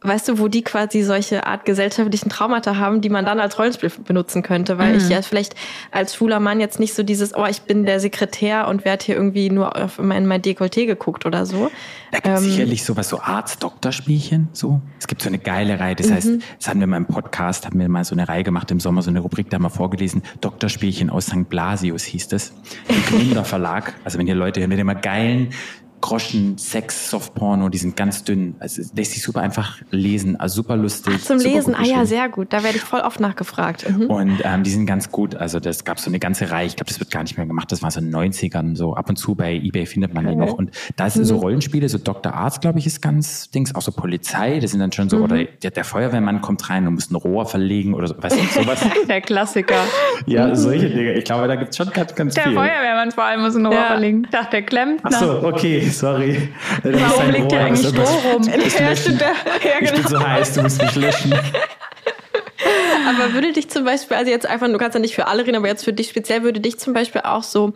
weißt du, wo die quasi solche Art gesellschaftlichen Traumata haben, die man dann als Rollenspiel benutzen könnte, weil mhm. ich ja vielleicht als schwuler Mann jetzt nicht so dieses, oh, ich bin der Sekretär und werde hier irgendwie nur auf mein, mein Dekolleté geguckt oder so. Da gibt es ähm, sicherlich sowas, so Arzt-Doktor-Spielchen, so. Es gibt so eine geile Reihe, das mhm. heißt, das hatten wir mal im Podcast, haben wir mal so eine Reihe gemacht im Sommer, so eine Rubrik, da haben wir vorgelesen, Doktorspielchen aus St. Blasius hieß das. Im Gründer Verlag. Also wenn ihr Leute hören, mit immer geilen Groschen, Sex, Softporno, die sind ganz dünn. Also lässt sich super einfach lesen, also super lustig. Ach, zum Lesen, ah ja, sehr gut. Da werde ich voll oft nachgefragt. Mhm. Und ähm, die sind ganz gut. Also das gab so eine ganze Reihe. Ich glaube, das wird gar nicht mehr gemacht. Das war so in den 90ern. So ab und zu bei eBay findet man okay. die noch. Und da sind mhm. so Rollenspiele, so Dr. Arzt, glaube ich, ist ganz Dings. Auch so Polizei, das sind dann schon so, mhm. oder der, der, Feuerwehrmann kommt rein und muss ein Rohr verlegen oder so. Weißt du, sowas. [laughs] der Klassiker. Ja, solche Dinge. Ich glaube, da gibt es schon ganz, ganz der viel. Der Feuerwehrmann vor allem muss ein Rohr ja. verlegen. Ich dachte, der Klempner. Ach so, okay, sorry. Warum liegt hier eigentlich Stroh rum? Ich bin so heiß, du musst mich löschen. [laughs] Aber würde dich zum Beispiel, also jetzt einfach, du kannst ja nicht für alle reden, aber jetzt für dich speziell, würde dich zum Beispiel auch so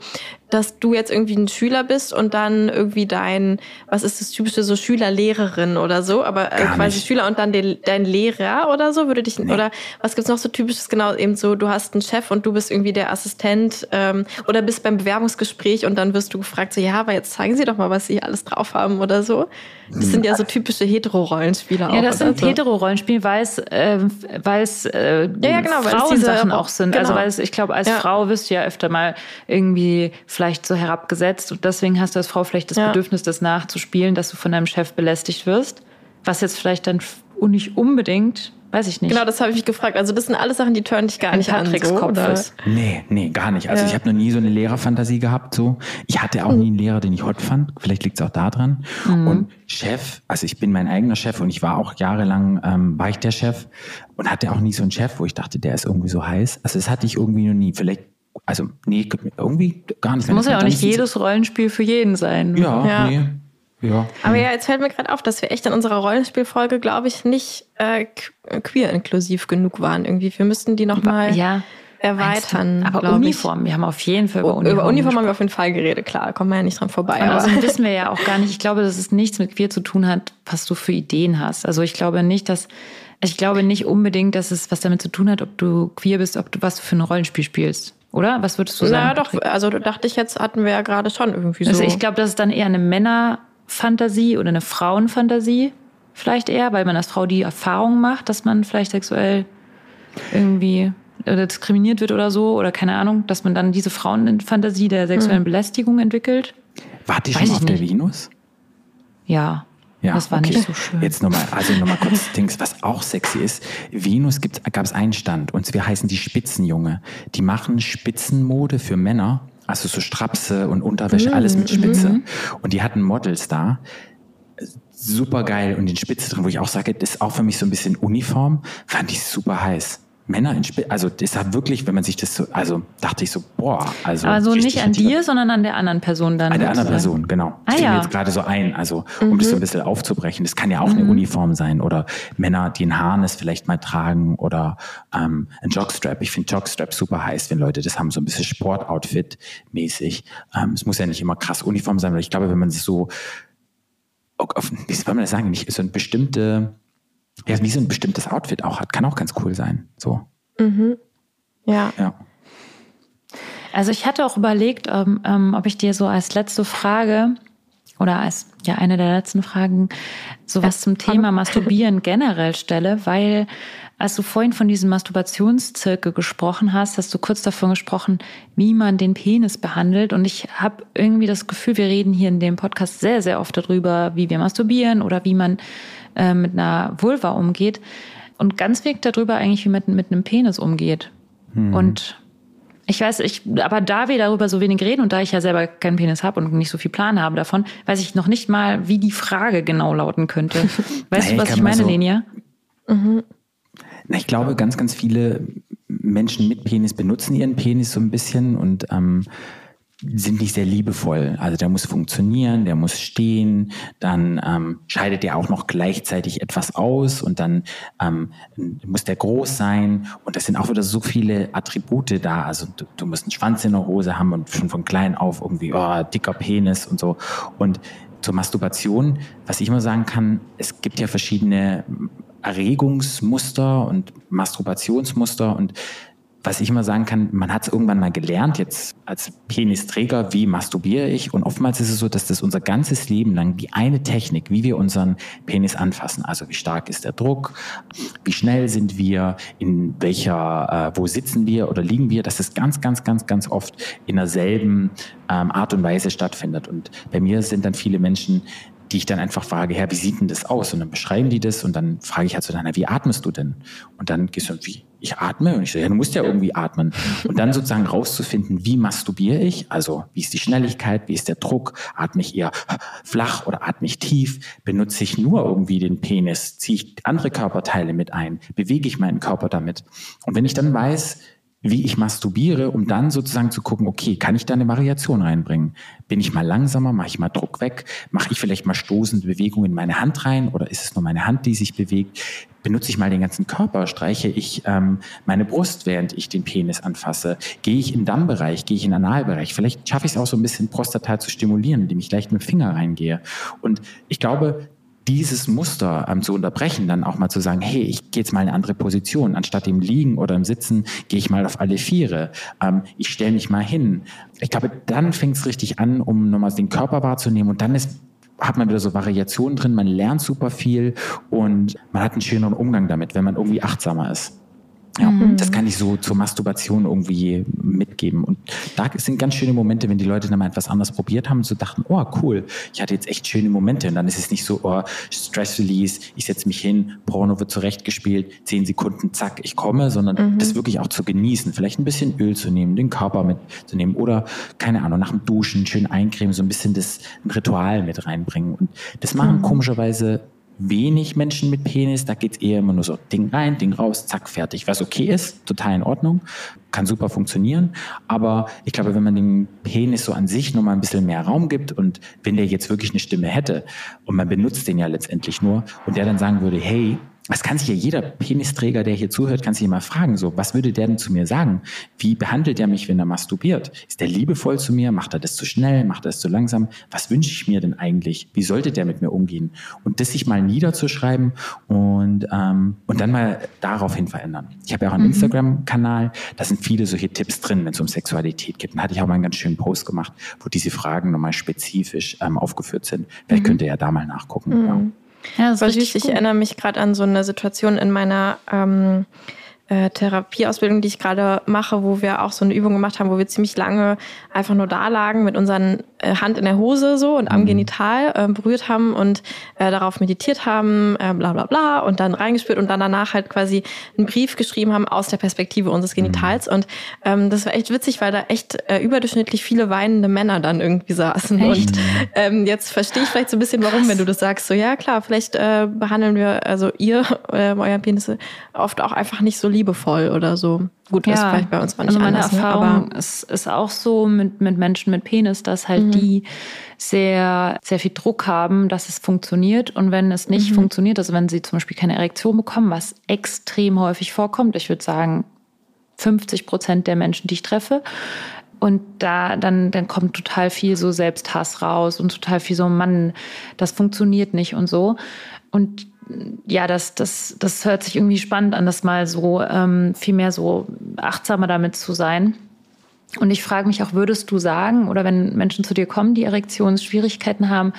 dass du jetzt irgendwie ein Schüler bist und dann irgendwie dein, was ist das typische, so Schüler-Lehrerin oder so, aber äh, quasi nicht. Schüler und dann den, dein Lehrer oder so, würde dich, nee. oder was gibt's noch so typisches, genau, eben so, du hast einen Chef und du bist irgendwie der Assistent ähm, oder bist beim Bewerbungsgespräch und dann wirst du gefragt, so, ja, aber jetzt zeigen Sie doch mal, was Sie alles drauf haben oder so. Das sind ja so typische Hetero-Rollenspiele auch. Ja, das sind so. Hetero-Rollenspiele, weil es, äh, weil es äh, ja, ja, genau, Frauensachen auch sind. Also genau. Also weil es, ich glaube, als ja. Frau wirst du ja öfter mal irgendwie vielleicht so herabgesetzt und deswegen hast du als Frau vielleicht das ja. Bedürfnis, das nachzuspielen, dass du von deinem Chef belästigt wirst, was jetzt vielleicht dann nicht unbedingt Weiß ich nicht. Genau, das habe ich mich gefragt. Also das sind alles Sachen, die turnen dich gar In nicht Patricks an. So, Kopf ist. Nee, nee, gar nicht. Also ja. ich habe noch nie so eine Lehrerfantasie gehabt. So, Ich hatte auch nie einen Lehrer, den ich hot fand. Vielleicht liegt es auch daran. Mhm. Und Chef, also ich bin mein eigener Chef und ich war auch jahrelang, ähm, war ich der Chef und hatte auch nie so einen Chef, wo ich dachte, der ist irgendwie so heiß. Also das hatte ich irgendwie noch nie. Vielleicht also, nee, irgendwie gar nicht. Es muss ja auch nicht jedes Rollenspiel für jeden sein. Ja, ja. nee. Ja. Aber ja, jetzt fällt mir gerade auf, dass wir echt in unserer Rollenspielfolge, glaube ich, nicht äh, queer-inklusiv genug waren. Irgendwie, wir müssten die nochmal ja. erweitern. Aber Uniform, wir haben auf jeden Fall über Uniform. Über Uniform haben wir auf jeden Fall geredet, klar, kommen wir ja nicht dran vorbei. Aber, aber. wissen wir [laughs] ja auch gar nicht. Ich glaube, dass es nichts mit queer zu tun hat, was du für Ideen hast. Also ich glaube nicht, dass ich glaube nicht unbedingt, dass es was damit zu tun hat, ob du queer bist, ob du was für ein Rollenspiel spielst. Oder? Was würdest du sagen? Ja, doch. Also dachte ich jetzt, hatten wir ja gerade schon irgendwie so. Also ich glaube, das ist dann eher eine Männerfantasie oder eine Frauenfantasie. Vielleicht eher, weil man als Frau die Erfahrung macht, dass man vielleicht sexuell irgendwie äh, diskriminiert wird oder so. Oder keine Ahnung, dass man dann diese Frauenfantasie der sexuellen hm. Belästigung entwickelt. War die schon auf nicht. der Venus? Ja. Ja, das war okay. nicht so schön. Jetzt nochmal, also nochmal kurz [laughs] Dings, was auch sexy ist. Venus gab es einen Stand und wir heißen die Spitzenjunge. Die machen Spitzenmode für Männer, also so Strapse und Unterwäsche, alles mit Spitze. Mhm. Und die hatten Models da. Super geil und den Spitze drin, wo ich auch sage, das ist auch für mich so ein bisschen Uniform, fand ich super heiß. Männer in Spitze, also das hat wirklich, wenn man sich das so, also dachte ich so, boah, also. Also nicht an dir, sondern an der anderen Person dann. An der anderen Person, genau. Das ah, ja. mir jetzt gerade so ein, also um mhm. das so ein bisschen aufzubrechen. Das kann ja auch mhm. eine Uniform sein oder Männer, die ein Harness vielleicht mal tragen oder ähm, ein Jockstrap. Ich finde Jockstrap super heiß, wenn Leute das haben, so ein bisschen Sportoutfit-mäßig. Ähm, es muss ja nicht immer krass Uniform sein, aber ich glaube, wenn man sich so, auf, wie soll man das sagen, nicht so ein bestimmte ja, wie so ein bestimmtes Outfit auch hat, kann auch ganz cool sein. So. Mhm. Ja. ja. Also ich hatte auch überlegt, ähm, ähm, ob ich dir so als letzte Frage oder als ja eine der letzten Fragen sowas zum Thema [laughs] Masturbieren generell stelle, weil als du vorhin von diesem Masturbationszirkel gesprochen hast, hast du kurz davon gesprochen, wie man den Penis behandelt. Und ich habe irgendwie das Gefühl, wir reden hier in dem Podcast sehr, sehr oft darüber, wie wir masturbieren oder wie man äh, mit einer Vulva umgeht. Und ganz wenig darüber eigentlich, wie man mit einem Penis umgeht. Mhm. Und ich weiß, ich, aber da wir darüber so wenig reden und da ich ja selber keinen Penis habe und nicht so viel Plan habe davon, weiß ich noch nicht mal, wie die Frage genau lauten könnte. [laughs] Weißt naja, du, was ich, ich meine, so, Lenia? Mhm. Na, ich glaube, ganz, ganz viele Menschen mit Penis benutzen ihren Penis so ein bisschen und ähm, sind nicht sehr liebevoll. Also der muss funktionieren, der muss stehen, dann ähm, scheidet der auch noch gleichzeitig etwas aus und dann ähm, muss der groß sein und das sind auch wieder so viele Attribute da. Also du, du musst einen Schwanz in der Hose haben und schon von klein auf irgendwie oh, dicker Penis und so. Und zur Masturbation, was ich immer sagen kann, es gibt ja verschiedene Erregungsmuster und Masturbationsmuster und was ich immer sagen kann, man hat es irgendwann mal gelernt, jetzt als Penisträger, wie masturbiere ich? Und oftmals ist es so, dass das unser ganzes Leben lang die eine Technik, wie wir unseren Penis anfassen, also wie stark ist der Druck, wie schnell sind wir, in welcher, äh, wo sitzen wir oder liegen wir, dass das ganz, ganz, ganz, ganz oft in derselben ähm, Art und Weise stattfindet. Und bei mir sind dann viele Menschen, die ich dann einfach frage, Herr, wie sieht denn das aus? Und dann beschreiben die das und dann frage ich halt so, dann, wie atmest du denn? Und dann gehst du, wie, ich atme? Und ich so, ja, du musst ja irgendwie atmen. Und dann [laughs] sozusagen rauszufinden, wie masturbiere ich? Also, wie ist die Schnelligkeit? Wie ist der Druck? Atme ich eher flach oder atme ich tief? Benutze ich nur irgendwie den Penis? Ziehe ich andere Körperteile mit ein? Bewege ich meinen Körper damit? Und wenn ich dann weiß, wie ich masturbiere, um dann sozusagen zu gucken, okay, kann ich da eine Variation reinbringen? Bin ich mal langsamer, mache ich mal Druck weg, mache ich vielleicht mal stoßende Bewegungen in meine Hand rein oder ist es nur meine Hand, die sich bewegt? Benutze ich mal den ganzen Körper, streiche ich ähm, meine Brust, während ich den Penis anfasse? Gehe ich im Dammbereich, gehe ich in den Analbereich? Vielleicht schaffe ich es auch so ein bisschen Prostata zu stimulieren, indem ich leicht mit dem Finger reingehe. Und ich glaube, dieses Muster ähm, zu unterbrechen, dann auch mal zu sagen, hey, ich gehe jetzt mal in eine andere Position. Anstatt im Liegen oder im Sitzen gehe ich mal auf alle Viere. Ähm, ich stelle mich mal hin. Ich glaube, dann fängt es richtig an, um nochmal den Körper wahrzunehmen. Und dann ist hat man wieder so Variationen drin, man lernt super viel und man hat einen schöneren Umgang damit, wenn man irgendwie achtsamer ist. Ja, mhm. das kann ich so zur Masturbation irgendwie mitgeben. Und da sind ganz schöne Momente, wenn die Leute dann mal etwas anderes probiert haben und so dachten, oh cool, ich hatte jetzt echt schöne Momente. Und dann ist es nicht so, oh, Stress Release, ich setze mich hin, Porno wird zurechtgespielt, zehn Sekunden, zack, ich komme, sondern mhm. das wirklich auch zu genießen. Vielleicht ein bisschen Öl zu nehmen, den Körper mitzunehmen oder, keine Ahnung, nach dem Duschen schön eincremen, so ein bisschen das Ritual mit reinbringen. Und das machen mhm. komischerweise wenig Menschen mit Penis. Da geht's eher immer nur so Ding rein, Ding raus, zack, fertig. Was okay ist, total in Ordnung, kann super funktionieren. Aber ich glaube, wenn man dem Penis so an sich nochmal ein bisschen mehr Raum gibt und wenn der jetzt wirklich eine Stimme hätte und man benutzt den ja letztendlich nur und der dann sagen würde, hey, das kann sich ja jeder Penisträger, der hier zuhört, kann sich mal fragen, so, was würde der denn zu mir sagen? Wie behandelt er mich, wenn er masturbiert? Ist der liebevoll zu mir? Macht er das zu schnell? Macht er das zu langsam? Was wünsche ich mir denn eigentlich? Wie sollte der mit mir umgehen? Und das sich mal niederzuschreiben und, ähm, und dann mal daraufhin verändern. Ich habe ja auch einen mhm. Instagram-Kanal, da sind viele solche Tipps drin, wenn es um Sexualität geht. Da hatte ich auch mal einen ganz schönen Post gemacht, wo diese Fragen nochmal spezifisch ähm, aufgeführt sind. Vielleicht mhm. könnt ihr ja da mal nachgucken. Mhm. Ja. Ja, das Voll süß. Ich erinnere mich gerade an so eine Situation in meiner ähm, äh, Therapieausbildung, die ich gerade mache, wo wir auch so eine Übung gemacht haben, wo wir ziemlich lange einfach nur da lagen mit unseren äh, Hand in der Hose so und am mhm. Genital äh, berührt haben und äh, darauf meditiert haben, äh, bla bla bla und dann reingespürt und dann danach halt quasi einen Brief geschrieben haben aus der Perspektive unseres mhm. Genitals. Mhm. Und ähm, das war echt witzig, weil da echt äh, überdurchschnittlich viele weinende Männer dann irgendwie saßen. Echt? Und ähm, jetzt verstehe ich vielleicht so ein bisschen, warum, Krass. wenn du das sagst. So, ja klar, vielleicht äh, behandeln wir, also ihr, äh, euer Penis oft auch einfach nicht so liebevoll oder so. Gut, das ja, ist vielleicht bei uns mal nicht also meine anders, ne? Erfahrung aber ist, ist auch so mit, mit Menschen mit Penis, dass halt mhm. die sehr, sehr viel Druck haben, dass es funktioniert. Und wenn es nicht mhm. funktioniert, also wenn sie zum Beispiel keine Erektion bekommen, was extrem häufig vorkommt, ich würde sagen 50 Prozent der Menschen, die ich treffe, und da dann, dann kommt total viel so Selbsthass raus und total viel so, Mann, das funktioniert nicht und so. Und ja, das, das, das hört sich irgendwie spannend an, das mal so ähm, viel mehr so achtsamer damit zu sein. Und ich frage mich auch, würdest du sagen, oder wenn Menschen zu dir kommen, die Erektionsschwierigkeiten haben,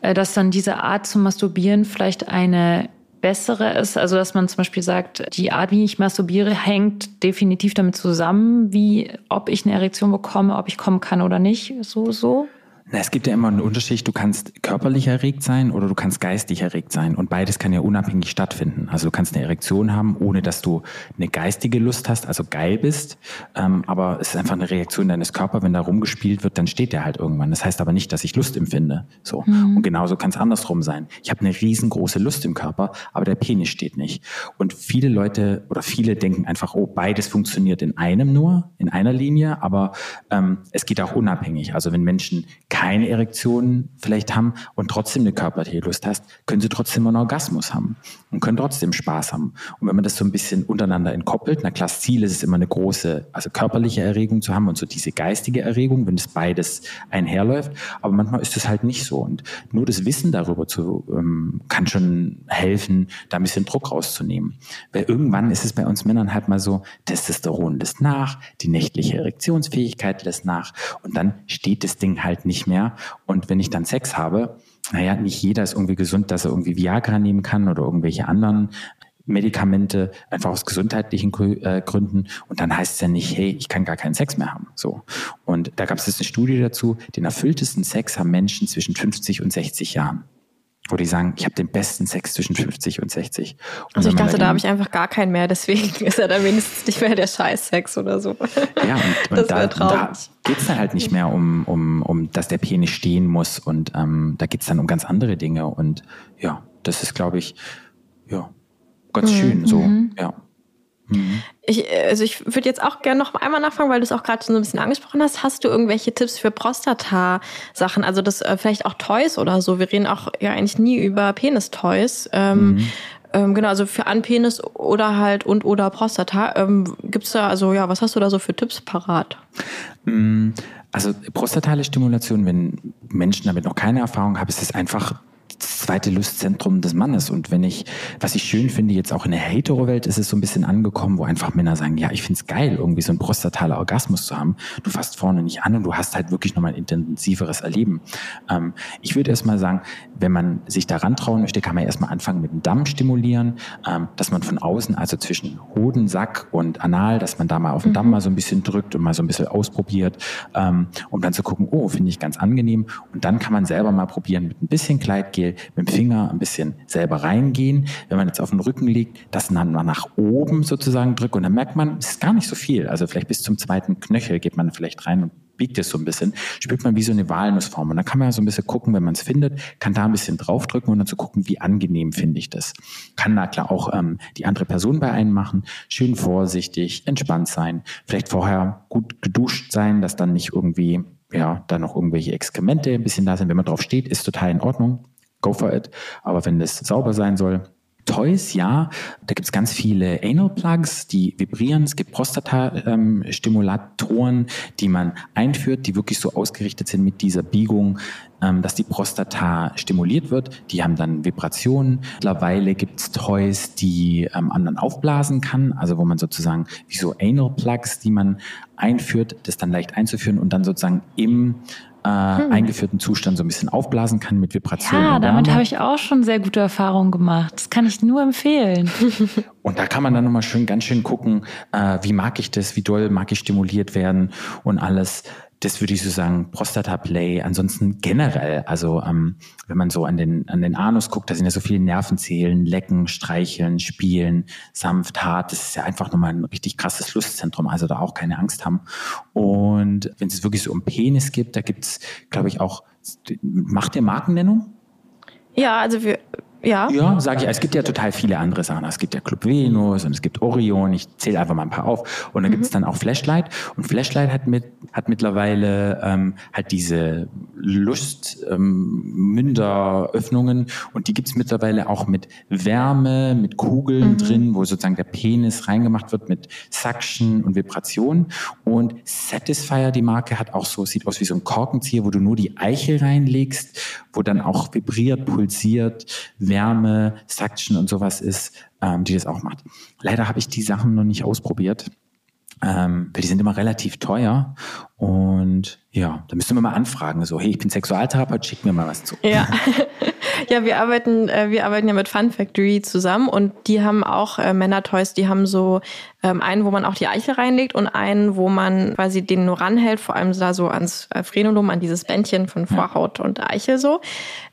äh, dass dann diese Art zu masturbieren vielleicht eine bessere ist? Also, dass man zum Beispiel sagt, die Art, wie ich masturbiere, hängt definitiv damit zusammen, wie, ob ich eine Erektion bekomme, ob ich kommen kann oder nicht, so, so? Na, es gibt ja immer einen Unterschied. Du kannst körperlich erregt sein oder du kannst geistig erregt sein. Und beides kann ja unabhängig stattfinden. Also du kannst eine Erektion haben, ohne dass du eine geistige Lust hast, also geil bist. Ähm, aber es ist einfach eine Reaktion deines Körpers. Wenn da rumgespielt wird, dann steht der halt irgendwann. Das heißt aber nicht, dass ich Lust empfinde. So. Mhm. Und genauso kann es andersrum sein. Ich habe eine riesengroße Lust im Körper, aber der Penis steht nicht. Und viele Leute oder viele denken einfach, oh, beides funktioniert in einem nur, in einer Linie. Aber ähm, es geht auch unabhängig. Also wenn Menschen keine Erektion vielleicht haben und trotzdem eine körperliche Lust hast, können sie trotzdem einen Orgasmus haben und können trotzdem Spaß haben. Und wenn man das so ein bisschen untereinander entkoppelt, na klar, das Ziel ist es immer eine große, also körperliche Erregung zu haben und so diese geistige Erregung, wenn das beides einherläuft. Aber manchmal ist es halt nicht so. Und nur das Wissen darüber zu, ähm, kann schon helfen, da ein bisschen Druck rauszunehmen. Weil irgendwann ist es bei uns Männern halt mal so, Testosteron lässt nach, die nächtliche Erektionsfähigkeit lässt nach und dann steht das Ding halt nicht mehr. Und wenn ich dann Sex habe, naja, nicht jeder ist irgendwie gesund, dass er irgendwie Viagra nehmen kann oder irgendwelche anderen Medikamente, einfach aus gesundheitlichen äh, Gründen. Und dann heißt es ja nicht, hey, ich kann gar keinen Sex mehr haben. So. Und da gab es jetzt eine Studie dazu, den erfülltesten Sex haben Menschen zwischen 50 und 60 Jahren wo die sagen, ich habe den besten Sex zwischen 50 und 60. Und also ich dachte, da habe ich einfach gar keinen mehr, deswegen [laughs] ist er dann wenigstens nicht mehr der Scheiß-Sex oder so. Ja, und, [laughs] und da, da geht es dann halt nicht mehr um, um, um, dass der Penis stehen muss und ähm, da geht es dann um ganz andere Dinge und ja, das ist, glaube ich, ja, ganz mhm. schön so, mhm. ja. Mhm. Ich, also ich würde jetzt auch gerne noch einmal nachfragen, weil du es auch gerade so ein bisschen angesprochen hast. Hast du irgendwelche Tipps für Prostata-Sachen? Also das äh, vielleicht auch Toys oder so. Wir reden auch ja eigentlich nie über Penis-Toys. Ähm, mhm. ähm, genau, also für Anpenis oder halt und oder Prostata. Ähm, Gibt es da, also ja, was hast du da so für Tipps parat? Mm, also prostatale Stimulation, wenn Menschen damit noch keine Erfahrung haben, ist es einfach das zweite Lustzentrum des Mannes. Und wenn ich, was ich schön finde, jetzt auch in der Hetero-Welt ist es so ein bisschen angekommen, wo einfach Männer sagen, ja, ich find's geil, irgendwie so ein prostataler Orgasmus zu haben. Du fasst vorne nicht an und du hast halt wirklich nochmal ein intensiveres Erleben. Ähm, ich würde erstmal sagen, wenn man sich daran trauen möchte, kann man erstmal anfangen mit dem Damm stimulieren, ähm, dass man von außen, also zwischen Hoden, Sack und Anal, dass man da mal auf den Damm mhm. mal so ein bisschen drückt und mal so ein bisschen ausprobiert, ähm, um dann zu gucken, oh, finde ich ganz angenehm. Und dann kann man selber mal probieren mit ein bisschen Kleidgel, mit dem Finger ein bisschen selber reingehen. Wenn man jetzt auf den Rücken liegt, das dann mal nach oben sozusagen drückt und dann merkt man, es ist gar nicht so viel. Also vielleicht bis zum zweiten Knöchel geht man vielleicht rein und biegt es so ein bisschen, spürt man wie so eine Walnussform. Und dann kann man so ein bisschen gucken, wenn man es findet, kann da ein bisschen draufdrücken und dann zu gucken, wie angenehm finde ich das. Kann da klar auch ähm, die andere Person bei einem machen. Schön vorsichtig, entspannt sein. Vielleicht vorher gut geduscht sein, dass dann nicht irgendwie, ja, da noch irgendwelche Exkremente ein bisschen da sind. Wenn man drauf steht, ist total in Ordnung go for it. Aber wenn es sauber sein soll, Toys, ja, da gibt es ganz viele Anal Plugs, die vibrieren. Es gibt Prostata-Stimulatoren, ähm, die man einführt, die wirklich so ausgerichtet sind mit dieser Biegung, ähm, dass die Prostata stimuliert wird. Die haben dann Vibrationen. Mittlerweile gibt es Toys, die ähm, man aufblasen kann, also wo man sozusagen wie so Anal Plugs, die man einführt, das dann leicht einzuführen und dann sozusagen im äh, hm. eingeführten Zustand so ein bisschen aufblasen kann mit Vibrationen. Ja, damit habe ich auch schon sehr gute Erfahrungen gemacht. Das kann ich nur empfehlen. [laughs] und da kann man dann nochmal schön, ganz schön gucken, äh, wie mag ich das, wie doll mag ich stimuliert werden und alles das würde ich so sagen, Prostata-Play. Ansonsten generell, also ähm, wenn man so an den, an den Anus guckt, da sind ja so viele Nervenzellen, lecken, streicheln, spielen, sanft, hart. Das ist ja einfach nochmal ein richtig krasses Lustzentrum, also da auch keine Angst haben. Und wenn es wirklich so um Penis gibt, da gibt's, glaube ich, auch, macht der Markennennung? Ja, also wir, ja. Ja, sage ich. Es gibt ja total viele andere Sachen. Es gibt ja Club Venus und es gibt Orion. Ich zähle einfach mal ein paar auf. Und dann mhm. gibt es dann auch Flashlight. Und Flashlight hat mit hat mittlerweile ähm, halt diese Lustmünderöffnungen ähm, und die gibt es mittlerweile auch mit Wärme, mit Kugeln mhm. drin, wo sozusagen der Penis reingemacht wird mit Suction und Vibration. Und Satisfyer, die Marke, hat auch so, sieht aus wie so ein Korkenzieher, wo du nur die Eichel reinlegst, wo dann auch vibriert, pulsiert, Wärme, Suction und sowas ist, ähm, die das auch macht. Leider habe ich die Sachen noch nicht ausprobiert. Ähm, weil die sind immer relativ teuer und ja, da müsste man mal anfragen, so, hey, ich bin Sexualtherapeut, schick mir mal was zu. Ja, [laughs] ja wir arbeiten, äh, wir arbeiten ja mit Fun Factory zusammen und die haben auch äh, Männer-Toys, die haben so ähm, einen, wo man auch die Eichel reinlegt und einen, wo man quasi den nur ranhält, vor allem da so ans äh, Frenulum, an dieses Bändchen von Vorhaut ja. und Eichel so.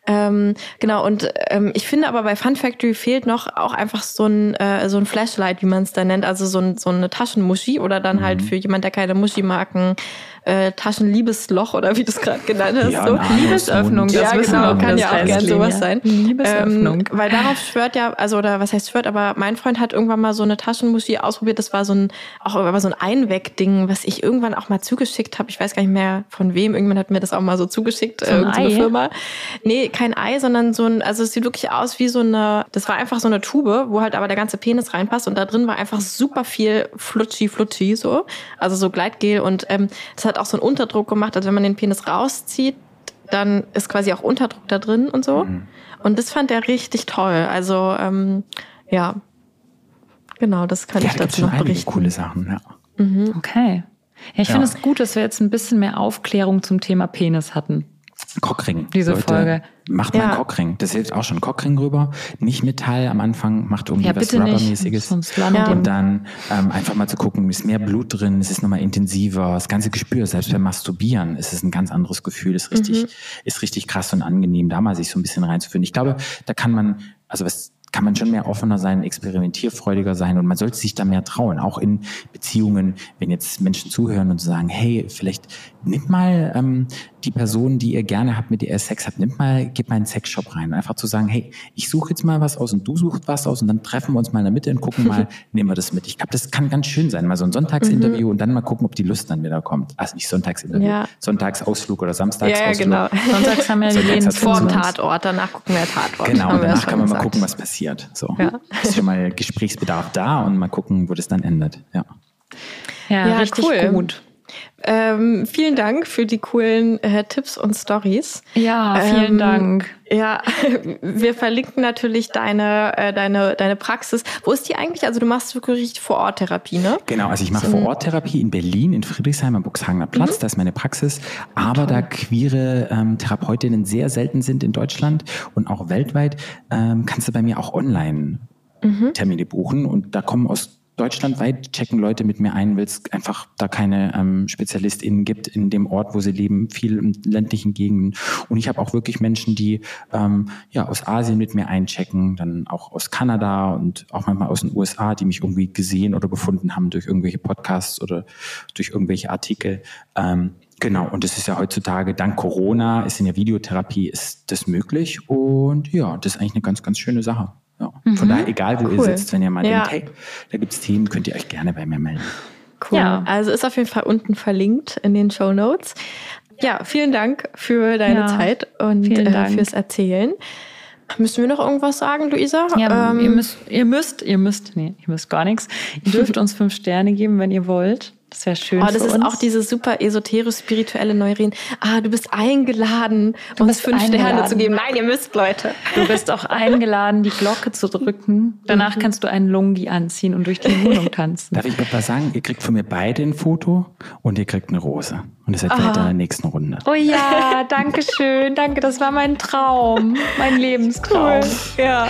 Ähm, genau, und ähm, ich finde aber bei Fun Factory fehlt noch auch einfach so ein, äh, so ein Flashlight, wie man es da nennt, also so, ein, so eine Taschenmuschi oder dann halt mhm. halt für jemand, der keine Muschi-Marken äh, Taschenliebesloch oder wie du es gerade genannt hast. Ja, so. Anusmund. Liebesöffnung, das ja, genau, kann ja auch heißt, gern sowas sein. Liebesöffnung. Ähm, weil darauf schwört ja, also oder was heißt schwört, aber mein Freund hat irgendwann mal so eine Taschenmuschi ausprobiert. Das war so ein auch aber so ein Einwegding, was ich irgendwann auch mal zugeschickt habe. Ich weiß gar nicht mehr von wem. Irgendwann hat mir das auch mal so zugeschickt, So ein irgendeine Ei? Firma. Nee, kein Ei, sondern so ein, also es sieht wirklich aus wie so eine, das war einfach so eine Tube, wo halt aber der ganze Penis reinpasst und da drin war einfach super viel Flutschi, Flutschi so, also so Gleitgel und ähm, das hat auch so einen Unterdruck gemacht, also wenn man den Penis rauszieht, dann ist quasi auch Unterdruck da drin und so. Und das fand er richtig toll. Also ähm, ja, genau, das kann Ja, ich da dazu noch berichten. coole Sachen. Ja. Okay. Ja, ich Ja. finde es gut, dass wir jetzt ein bisschen mehr Aufklärung zum Thema Penis hatten. Cockring. Diese Folge. Macht mal Ja. einen Cockring. Das hilft auch schon. Cockring rüber. Nicht Metall am Anfang, macht irgendwie Ja, was. Rubbermäßiges. Ja. Und dann ähm, einfach mal zu gucken, ist mehr Blut drin, es ist nochmal intensiver, das ganze Gespür, selbst beim Masturbieren ist es ein ganz anderes Gefühl, ist richtig, ist richtig krass und angenehm, da mal sich so ein bisschen reinzuführen. Ich glaube, da kann man, also was kann man schon mehr offener sein, experimentierfreudiger sein und man sollte sich da mehr trauen, auch in Beziehungen, wenn jetzt Menschen zuhören und sagen, hey, vielleicht nimmt mal ähm, die Person, die ihr gerne habt, mit der ihr Sex habt, nimmt mal, gebt mal einen Sexshop rein. Einfach zu sagen, hey, ich suche jetzt mal was aus und du suchst was aus und dann treffen wir uns mal in der Mitte und gucken mal, [laughs] nehmen wir das mit. Ich glaube, das kann ganz schön sein, mal so ein Sonntagsinterview und dann mal gucken, ob die Lust dann wieder kommt. Also nicht Sonntagsinterview, Ja. Sonntagsausflug oder Samstagsausflug. ja, genau. Sonntags haben ja So die ganz Läden hat's zu. Vor dem Tatort, danach gucken wir Tatort. Genau, wir danach kann man mal gesagt. gucken, was passiert. So. Ja. Ist schon mal Gesprächsbedarf da und mal gucken, wo das dann endet. Ja. Ja, Ja, richtig cool. gut. Ähm, vielen Dank für die coolen äh, Tipps und Stories. Ja, vielen Ähm, Dank. Ja, [laughs] wir verlinken natürlich deine, äh, deine, deine Praxis. Wo ist die eigentlich? Also du machst wirklich Vor-Ort-Therapie, ne? Genau, also ich mache Vor-Ort-Therapie in Berlin, in Friedrichshain am Buxhagener Platz, da ist meine Praxis. Aber da queere ähm, Therapeutinnen sehr selten sind in Deutschland und auch weltweit, ähm, kannst du bei mir auch online Termine buchen. Und da kommen aus deutschlandweit, checken Leute mit mir ein, weil es einfach da keine ähm, SpezialistInnen gibt in dem Ort, wo sie leben, viel in ländlichen Gegenden. Und ich habe auch wirklich Menschen, die ähm, ja aus Asien mit mir einchecken, dann auch aus Kanada und auch manchmal aus den USA, die mich irgendwie gesehen oder gefunden haben durch irgendwelche Podcasts oder durch irgendwelche Artikel. Ähm, Genau, und das ist ja heutzutage, dank Corona, ist in der Videotherapie, ist das möglich. Und ja, das ist eigentlich eine ganz, ganz schöne Sache. Ja. Von daher, egal wo ihr Cool. sitzt, wenn ihr mal Ja. denkt, hey, da gibt's Themen, könnt ihr euch gerne bei mir melden. Cool. Ja. Also ist auf jeden Fall unten verlinkt in den Show Notes. Ja, vielen Dank für deine Ja, Zeit und äh, fürs Erzählen. Müssen wir noch irgendwas sagen, Luisa? Ja, Ähm, ihr müsst, ihr müsst, ihr müsst, nee, ihr müsst gar nichts. Ihr dürft [laughs] uns fünf Sterne geben, wenn ihr wollt. Das wäre schön Oh, das für ist uns. auch diese super esoterisch-spirituelle Neurin. Ah, du bist eingeladen, uns bist fünf Sterne eingeladen. zu geben. Nein, ihr müsst, Leute. Du bist auch eingeladen, die Glocke zu drücken. Danach kannst du einen Lungi anziehen und durch die Wohnung [laughs] tanzen. Darf ich noch was sagen? Ihr kriegt von mir beide ein Foto und ihr kriegt eine Rose. Und es seid weiter in der nächsten Runde. Oh ja, danke schön. danke, das war mein Traum. Mein Lebenstraum. Cool. Ja.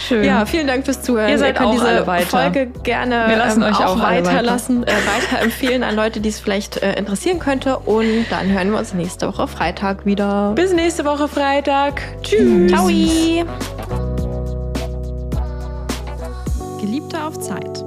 Schön. Ja, vielen Dank fürs Zuhören. Ihr seid Ihr könnt diese Folge gerne Wir lassen ähm, euch auch, auch weiterlassen, weiter. äh, [laughs] weiterempfehlen an Leute, die es vielleicht äh, interessieren könnte. Und dann hören wir uns nächste Woche Freitag wieder. Bis nächste Woche Freitag. Tschüss. Ciao. Geliebte auf Zeit.